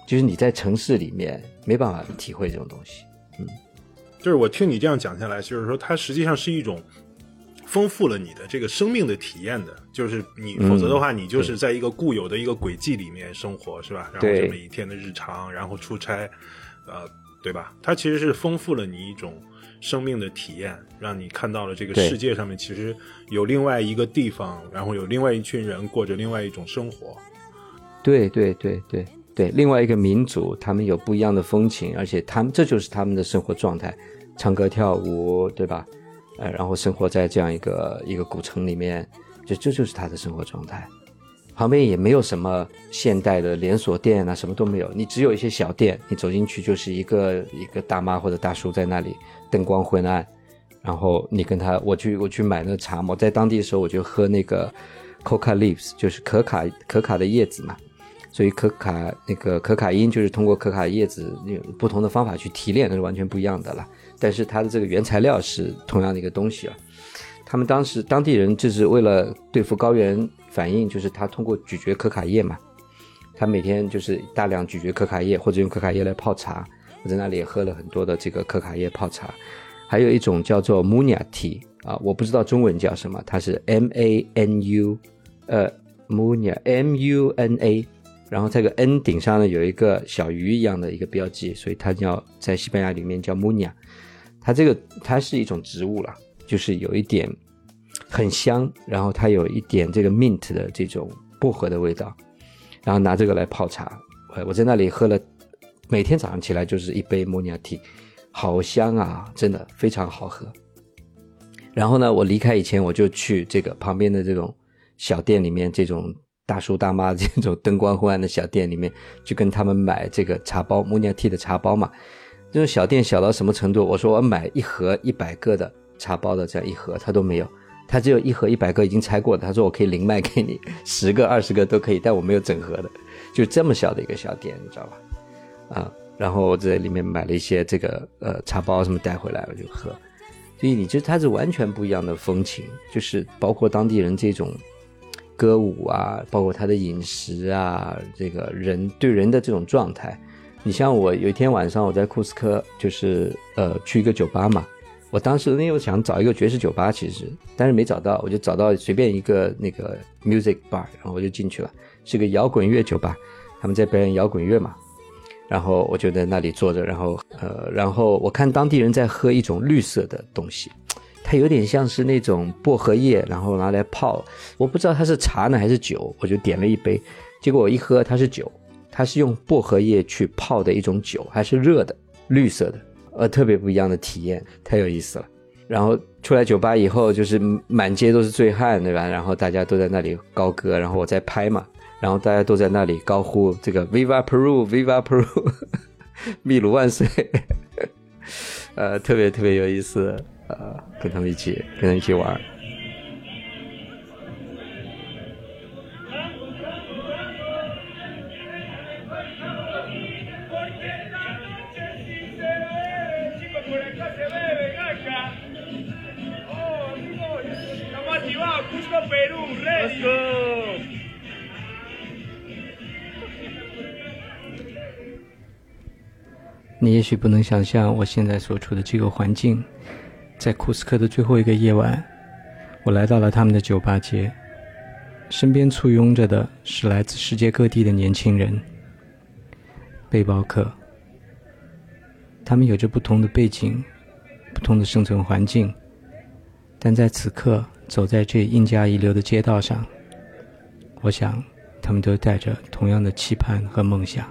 就是你在城市里面没办法体会这种东西。嗯，就是我听你这样讲下来，就是说它实际上是一种。丰富了你的这个生命的体验的，就是你，否则的话，你就是在一个固有的一个轨迹里面生活，是吧？然后这么一天的日常，然后出差，呃，对吧？它其实是丰富了你一种生命的体验，让你看到了这个世界上面其实有另外一个地方，然后有另外一群人过着另外一种生活。对对对对对，另外一个民族，他们有不一样的风情，而且他们这就是他们的生活状态，唱歌跳舞，对吧？呃，然后生活在这样一个一个古城里面，就这就是他的生活状态。旁边也没有什么现代的连锁店啊，什么都没有。你只有一些小店，你走进去就是一个一个大妈或者大叔在那里，灯光昏暗。然后你跟他，我去 我去买那个茶嘛，在当地的时候我就喝那个 coca leaves，就是可卡可卡的叶子嘛。所以可卡那个可卡因就是通过可卡叶子用不同的方法去提炼，那是完全不一样的了。但是它的这个原材料是同样的一个东西啊。他们当时当地人就是为了对付高原反应，就是他通过咀嚼可卡叶嘛。他每天就是大量咀嚼可卡叶，或者用可卡叶来泡茶。我在那里也喝了很多的这个可卡叶泡茶。还有一种叫做 Munya Tea 啊，我不知道中文叫什么，它是 M A N U，呃，Munia M U N A，然后这个 N 顶上呢有一个小鱼一样的一个标记，所以它叫在西班牙里面叫 Munia，。它这个它是一种植物了，就是有一点很香，然后它有一点这个 mint 的这种薄荷的味道，然后拿这个来泡茶。我我在那里喝了，每天早上起来就是一杯莫尼亚 tea，好香啊，真的非常好喝。然后呢，我离开以前我就去这个旁边的这种小店里面，这种大叔大妈 这种灯光昏暗的小店里面，去跟他们买这个茶包莫尼亚 tea 的茶包嘛。这种小店小到什么程度？我说我买一盒一百个的茶包的这样一盒，他都没有，他只有一盒一百个已经拆过的。他说我可以零卖给你，十个二十个都可以，但我没有整盒的，就这么小的一个小店，你知道吧？啊，然后我在里面买了一些这个呃茶包什么带回来，我就喝。所以你就它是完全不一样的风情，就是包括当地人这种歌舞啊，包括他的饮食啊，这个人对人的这种状态。你像我有一天晚上我在库斯科，就是呃去一个酒吧嘛。我当时因为想找一个爵士酒吧，其实但是没找到，我就找到随便一个那个 music bar，然后我就进去了，是个摇滚乐酒吧，他们在表演摇滚乐嘛。然后我就在那里坐着，然后呃，然后我看当地人在喝一种绿色的东西，它有点像是那种薄荷叶，然后拿来泡，我不知道它是茶呢还是酒，我就点了一杯，结果我一喝它是酒。它是用薄荷叶去泡的一种酒，还是热的，绿色的，呃，特别不一样的体验，太有意思了。然后出来酒吧以后，就是满街都是醉汉，对吧？然后大家都在那里高歌，然后我在拍嘛，然后大家都在那里高呼这个 “Viva Peru”，“Viva Peru”，秘鲁万岁，呃，特别特别有意思，呃，跟他们一起，跟他们一起玩。let's go 你也许不能想象我现在所处的这个环境在库斯科的最后一个夜晚我来到了他们的酒吧街。身边簇拥着的是来自世界各地的年轻人背包客。他们有着不同的背景不同的生存环境但在此刻走在这印加遗留的街道上，我想，他们都带着同样的期盼和梦想。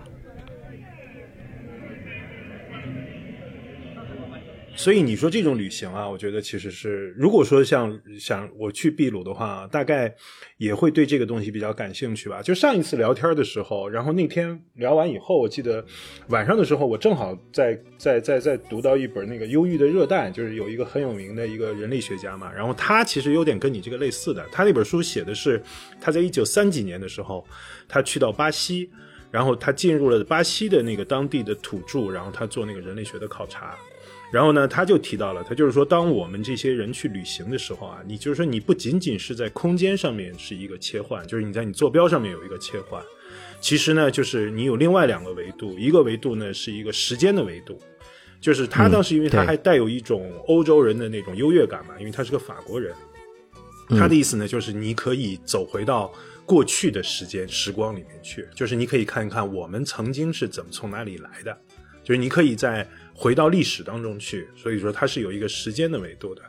所以你说这种旅行啊，我觉得其实是，如果说像想我去秘鲁的话，大概也会对这个东西比较感兴趣吧。就上一次聊天的时候，然后那天聊完以后，我记得晚上的时候，我正好在在在在读到一本那个《忧郁的热带》，就是有一个很有名的一个人类学家嘛，然后他其实有点跟你这个类似的，他那本书写的是他在一九三几年的时候，他去到巴西，然后他进入了巴西的那个当地的土著，然后他做那个人类学的考察。然后呢，他就提到了，他就是说，当我们这些人去旅行的时候啊，你就是说，你不仅仅是在空间上面是一个切换，就是你在你坐标上面有一个切换，其实呢，就是你有另外两个维度，一个维度呢是一个时间的维度，就是他当时因为他还带有一种欧洲人的那种优越感嘛，因为他是个法国人，他的意思呢就是你可以走回到过去的时间时光里面去，就是你可以看一看我们曾经是怎么从哪里来的，就是你可以在。回到历史当中去，所以说它是有一个时间的维度的。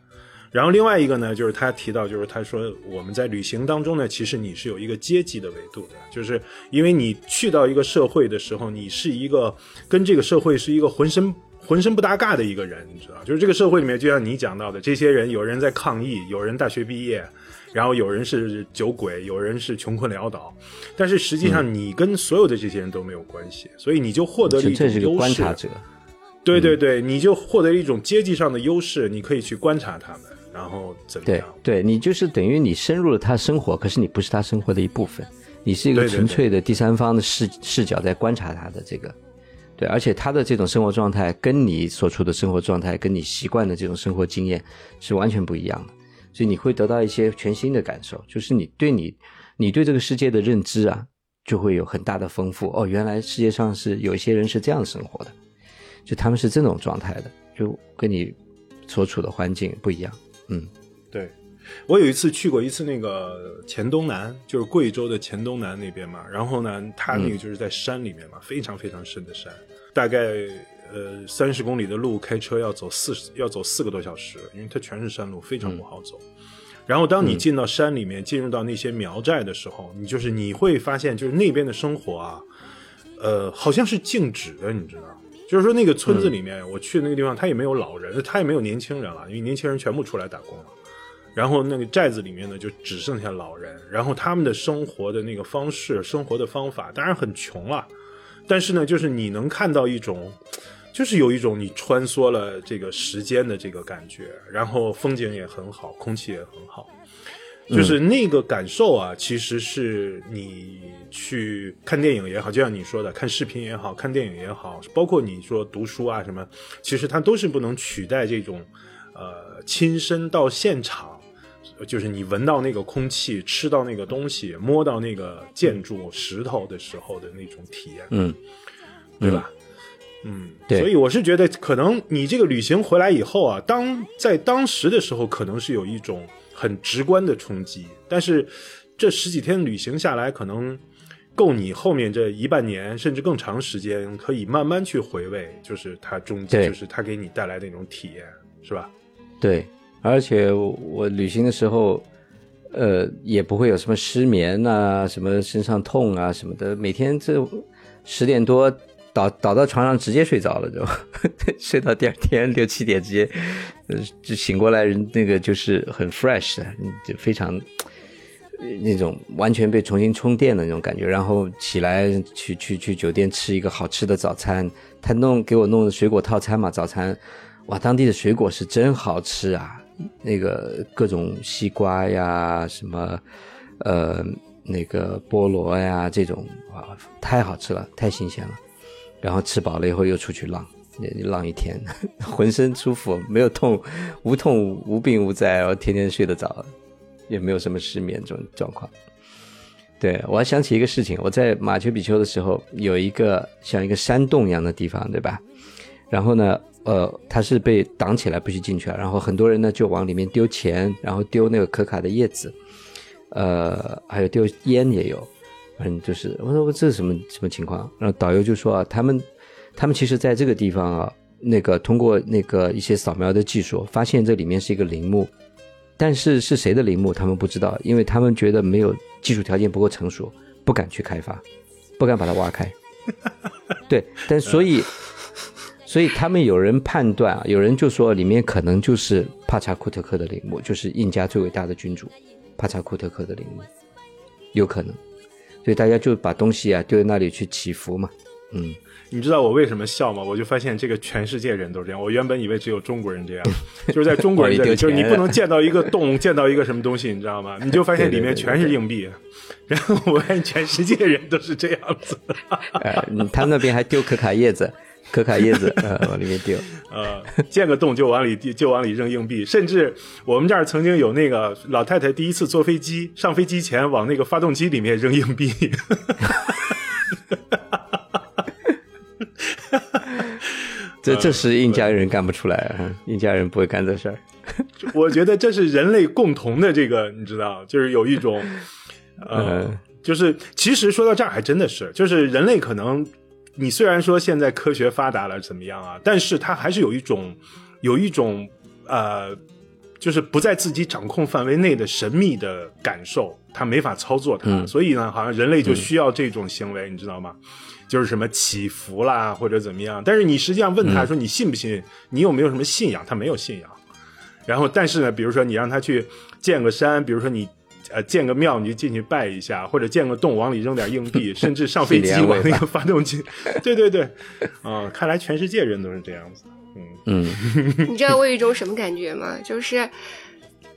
然后另外一个呢，就是他提到，就是他说我们在旅行当中呢，其实你是有一个阶级的维度的，就是因为你去到一个社会的时候，你是一个跟这个社会是一个浑身浑身不搭嘎的一个人，你知道，就是这个社会里面，就像你讲到的，这些人有人在抗议，有人大学毕业，然后有人是酒鬼，有人是穷困潦倒，但是实际上你跟所有的这些人都没有关系，所以你就获得了一种优势。对对对，你就获得一种阶级上的优势，你可以去观察他们，然后怎么样？对，对你就是等于你深入了他生活，可是你不是他生活的一部分，你是一个纯粹的第三方的视视角在观察他的这个。对，而且他的这种生活状态跟你所处的生活状态，跟你习惯的这种生活经验是完全不一样的，所以你会得到一些全新的感受，就是你对你你对这个世界的认知啊，就会有很大的丰富。哦，原来世界上是有一些人是这样生活的。就他们是这种状态的，就跟你所处的环境不一样。嗯，对，我有一次去过一次那个黔东南，就是贵州的黔东南那边嘛。然后呢，它那个就是在山里面嘛，非常非常深的山，大概呃三十公里的路，开车要走四十，要走四个多小时，因为它全是山路，非常不好走。然后当你进到山里面，进入到那些苗寨的时候，你就是你会发现，就是那边的生活啊，呃，好像是静止的，你知道。就是说，那个村子里面，我去那个地方，他也没有老人，他也没有年轻人了，因为年轻人全部出来打工了。然后那个寨子里面呢，就只剩下老人。然后他们的生活的那个方式、生活的方法，当然很穷了，但是呢，就是你能看到一种，就是有一种你穿梭了这个时间的这个感觉。然后风景也很好，空气也很好。就是那个感受啊，其实是你去看电影也好，就像你说的，看视频也好看电影也好，包括你说读书啊什么，其实它都是不能取代这种，呃，亲身到现场，就是你闻到那个空气，吃到那个东西，摸到那个建筑石头的时候的那种体验，嗯，对吧？嗯，所以我是觉得，可能你这个旅行回来以后啊，当在当时的时候，可能是有一种。很直观的冲击，但是这十几天旅行下来，可能够你后面这一半年甚至更长时间，可以慢慢去回味，就是它中间，就是它给你带来的那种体验，是吧？对，而且我旅行的时候，呃，也不会有什么失眠啊，什么身上痛啊什么的，每天这十点多。倒倒到床上直接睡着了，就 睡到第二天六七点直接，呃，就醒过来，人那个就是很 fresh 的，就非常那种完全被重新充电的那种感觉。然后起来去去去酒店吃一个好吃的早餐，他弄给我弄的水果套餐嘛，早餐，哇，当地的水果是真好吃啊，那个各种西瓜呀，什么呃那个菠萝呀，这种哇，太好吃了，太新鲜了。然后吃饱了以后又出去浪，浪一天，浑身舒服，没有痛，无痛无病无灾，然后天天睡得着，也没有什么失眠这种状况。对我还想起一个事情，我在马丘比丘的时候，有一个像一个山洞一样的地方，对吧？然后呢，呃，它是被挡起来不许进去啊，然后很多人呢就往里面丢钱，然后丢那个可卡的叶子，呃，还有丢烟也有，反正就是我说我这是什么什么情况？然后导游就说啊，他们他们其实在这个地方啊，那个通过那个一些扫描的技术，发现这里面是一个陵墓，但是是谁的陵墓他们不知道，因为他们觉得没有技术条件不够成熟，不敢去开发，不敢把它挖开。对，但所以所以他们有人判断啊，有人就说里面可能就是帕查库特克的陵墓，就是印加最伟大的君主帕查库特克的陵墓，有可能。所以大家就把东西啊丢在那里去祈福嘛，嗯。你知道我为什么笑吗？我就发现这个全世界人都这样。我原本以为只有中国人这样，就是在中国人这里，就是你不能见到一个洞，见到一个什么东西，你知道吗？你就发现里面全是硬币。然后我发现全世界人都是这样子。呃，他那边还丢可卡叶子，可卡叶子呃 往里面丢。呃，见个洞就往里就往里扔硬币，甚至我们这儿曾经有那个老太太第一次坐飞机，上飞机前往那个发动机里面扔硬币。这这是印加人干不出来啊，印加人不会干这事儿。我觉得这是人类共同的这个，你知道，就是有一种，呃，就是其实说到这儿还真的是，就是人类可能，你虽然说现在科学发达了怎么样啊，但是它还是有一种，有一种呃，就是不在自己掌控范围内的神秘的感受，他没法操作它，所以呢，好像人类就需要这种行为，你知道吗？就是什么祈福啦，或者怎么样？但是你实际上问他说你信不信？你有没有什么信仰？他没有信仰。然后，但是呢，比如说你让他去建个山，比如说你呃建个庙，你就进去拜一下，或者建个洞，往里扔点硬币，甚至上飞机往那个发动机。对对对，啊，看来全世界人都是这样子。嗯嗯，你知道我有一种什么感觉吗？就是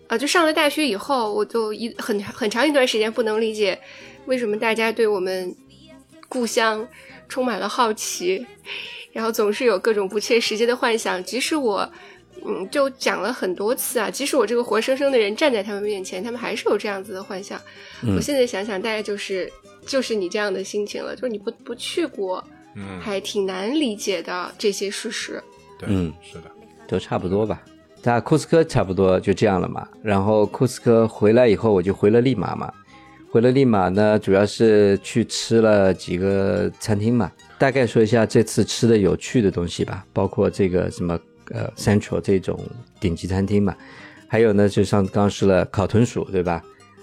啊，就上了大学以后，我就一很很长一段时间不能理解为什么大家对我们。故乡充满了好奇，然后总是有各种不切实际的幻想。即使我，嗯，就讲了很多次啊，即使我这个活生生的人站在他们面前，他们还是有这样子的幻想。我现在想想，大概就是就是你这样的心情了，就是你不不去过，嗯，还挺难理解的这些事实。对，嗯，是的，都差不多吧。在库斯科差不多就这样了嘛。然后库斯科回来以后，我就回了利马嘛。回了利马呢，主要是去吃了几个餐厅嘛。大概说一下这次吃的有趣的东西吧，包括这个什么呃 Central 这种顶级餐厅嘛，还有呢就像刚吃了烤豚鼠对吧？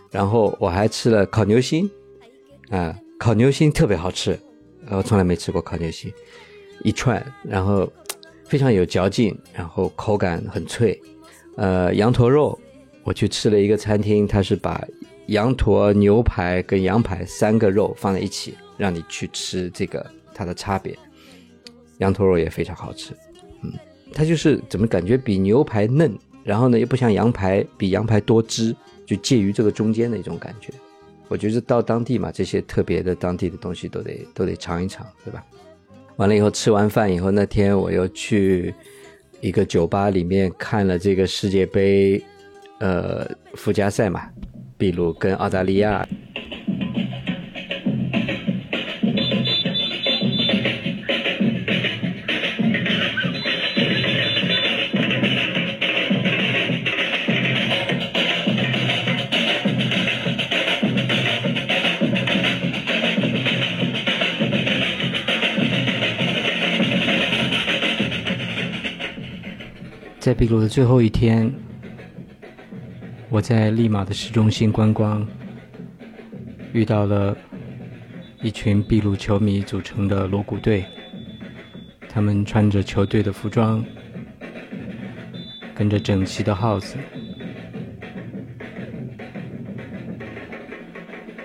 然后我还吃了烤牛心，啊，烤牛心特别好吃，我从来没吃过烤牛心，一串，然后非常有嚼劲，然后口感很脆。呃，羊驼肉，我去吃了一个餐厅，它是把羊驼、牛排跟羊排三个肉放在一起，让你去吃这个它的差别。羊驼肉也非常好吃，嗯，它就是怎么感觉比牛排嫩，然后呢又不像羊排比羊排多汁，就介于这个中间的一种感觉。我觉得到当地嘛，这些特别的当地的东西都得都得尝一尝，对吧？完了以后吃完饭以后，那天我又去一个酒吧里面看了这个世界杯，呃，附加赛嘛。秘鲁跟澳大利亚，在秘鲁的最后一天。我在利马的市中心观光，遇到了一群秘鲁球迷组成的锣鼓队。他们穿着球队的服装，跟着整齐的号子，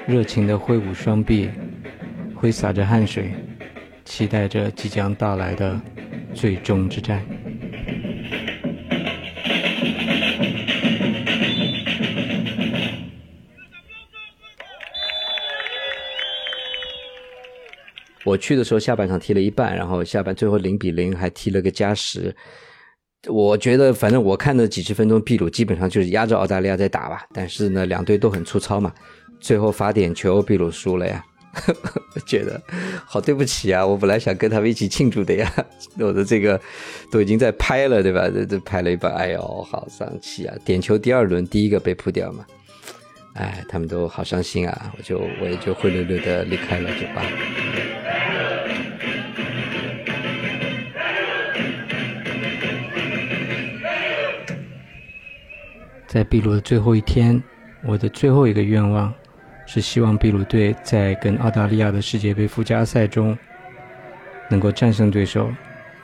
热情地挥舞双臂，挥洒着汗水，期待着即将到来的最终之战。我去的时候下半场踢了一半，然后下半最后零比零还踢了个加时。我觉得反正我看的几十分钟，秘鲁基本上就是压着澳大利亚在打吧。但是呢，两队都很粗糙嘛。最后罚点球，秘鲁输了呀。觉得好对不起啊！我本来想跟他们一起庆祝的呀，我的这个都已经在拍了，对吧？这这拍了一半，哎呦，好丧气啊！点球第二轮第一个被扑掉嘛，哎，他们都好伤心啊！我就我也就灰溜溜的离开了酒吧。在秘鲁的最后一天，我的最后一个愿望是希望秘鲁队在跟澳大利亚的世界杯附加赛中能够战胜对手，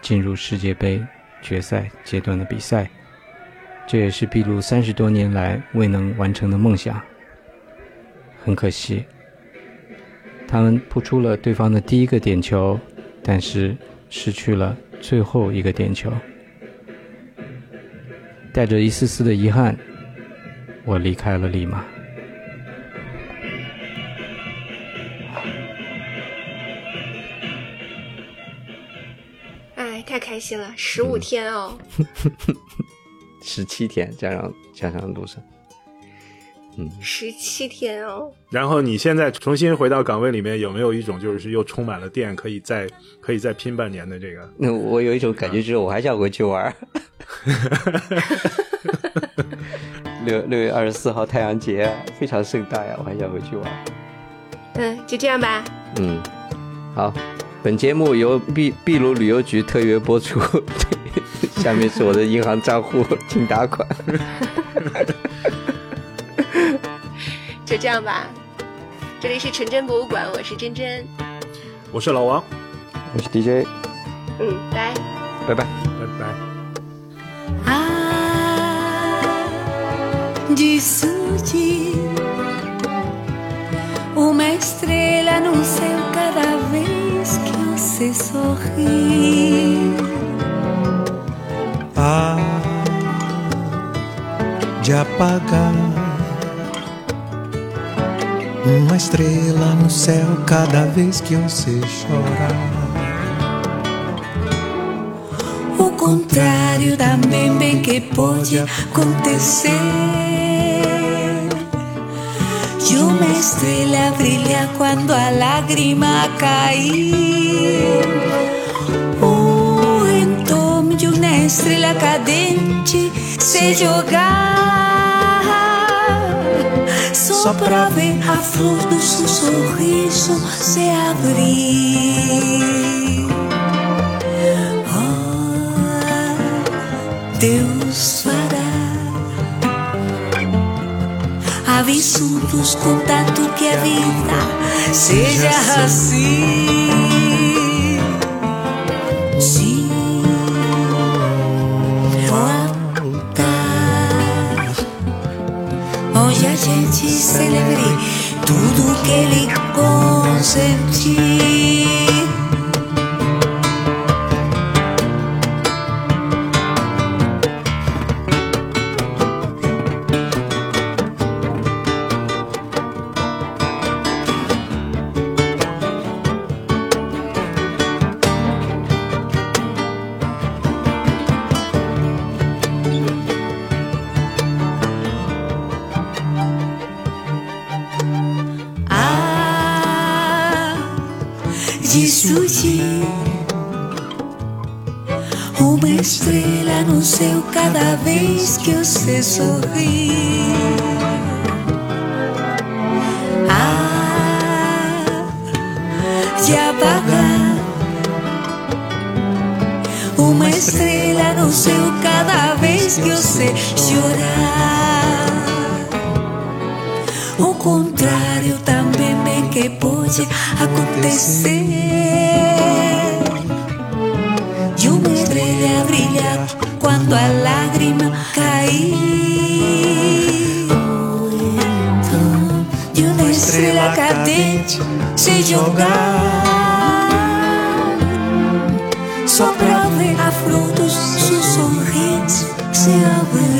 进入世界杯决赛阶段的比赛。这也是秘鲁三十多年来未能完成的梦想。很可惜，他们扑出了对方的第一个点球，但是失去了最后一个点球，带着一丝丝的遗憾。我离开了利马。哎，太开心了！十五天哦，十七天加上加上路上，嗯，十七天哦。然后你现在重新回到岗位里面，有没有一种就是又充满了电，可以再可以再拼半年的这个？那我有一种感觉，就是我还想回去玩。六六月二十四号太阳节非常盛大呀，我还想回去玩。嗯，就这样吧。嗯，好，本节目由秘秘鲁旅游局特约播出。下面是我的银行账户，请打款。就这样吧。这里是纯真博物馆，我是真真，我是老王，我是 DJ。嗯，拜拜拜拜拜。Dissurgir uma estrela no céu cada vez que você sorri. Ah, de apagar uma estrela no céu cada vez que você chorar. O contrário também bem que pode acontecer. Uma estrela brilha quando a lágrima cair. O então de uma estrela cadente se jogar só pra ver a flor do seu sorriso se abrir. Deus absurdos contanto que a vida seja assim. Sim, voltar. Hoje a gente celebre tudo que ele consentiu. Uma estrela no céu cada vez que você sorri. Ah, de apagar uma estrela no céu cada vez que você chorar. O contrário também bem que pode acontecer. brillar cuando a lágrima caí. Y una estrella cadente se jogar Só pra ver a frutos sus sonrientes se abrir.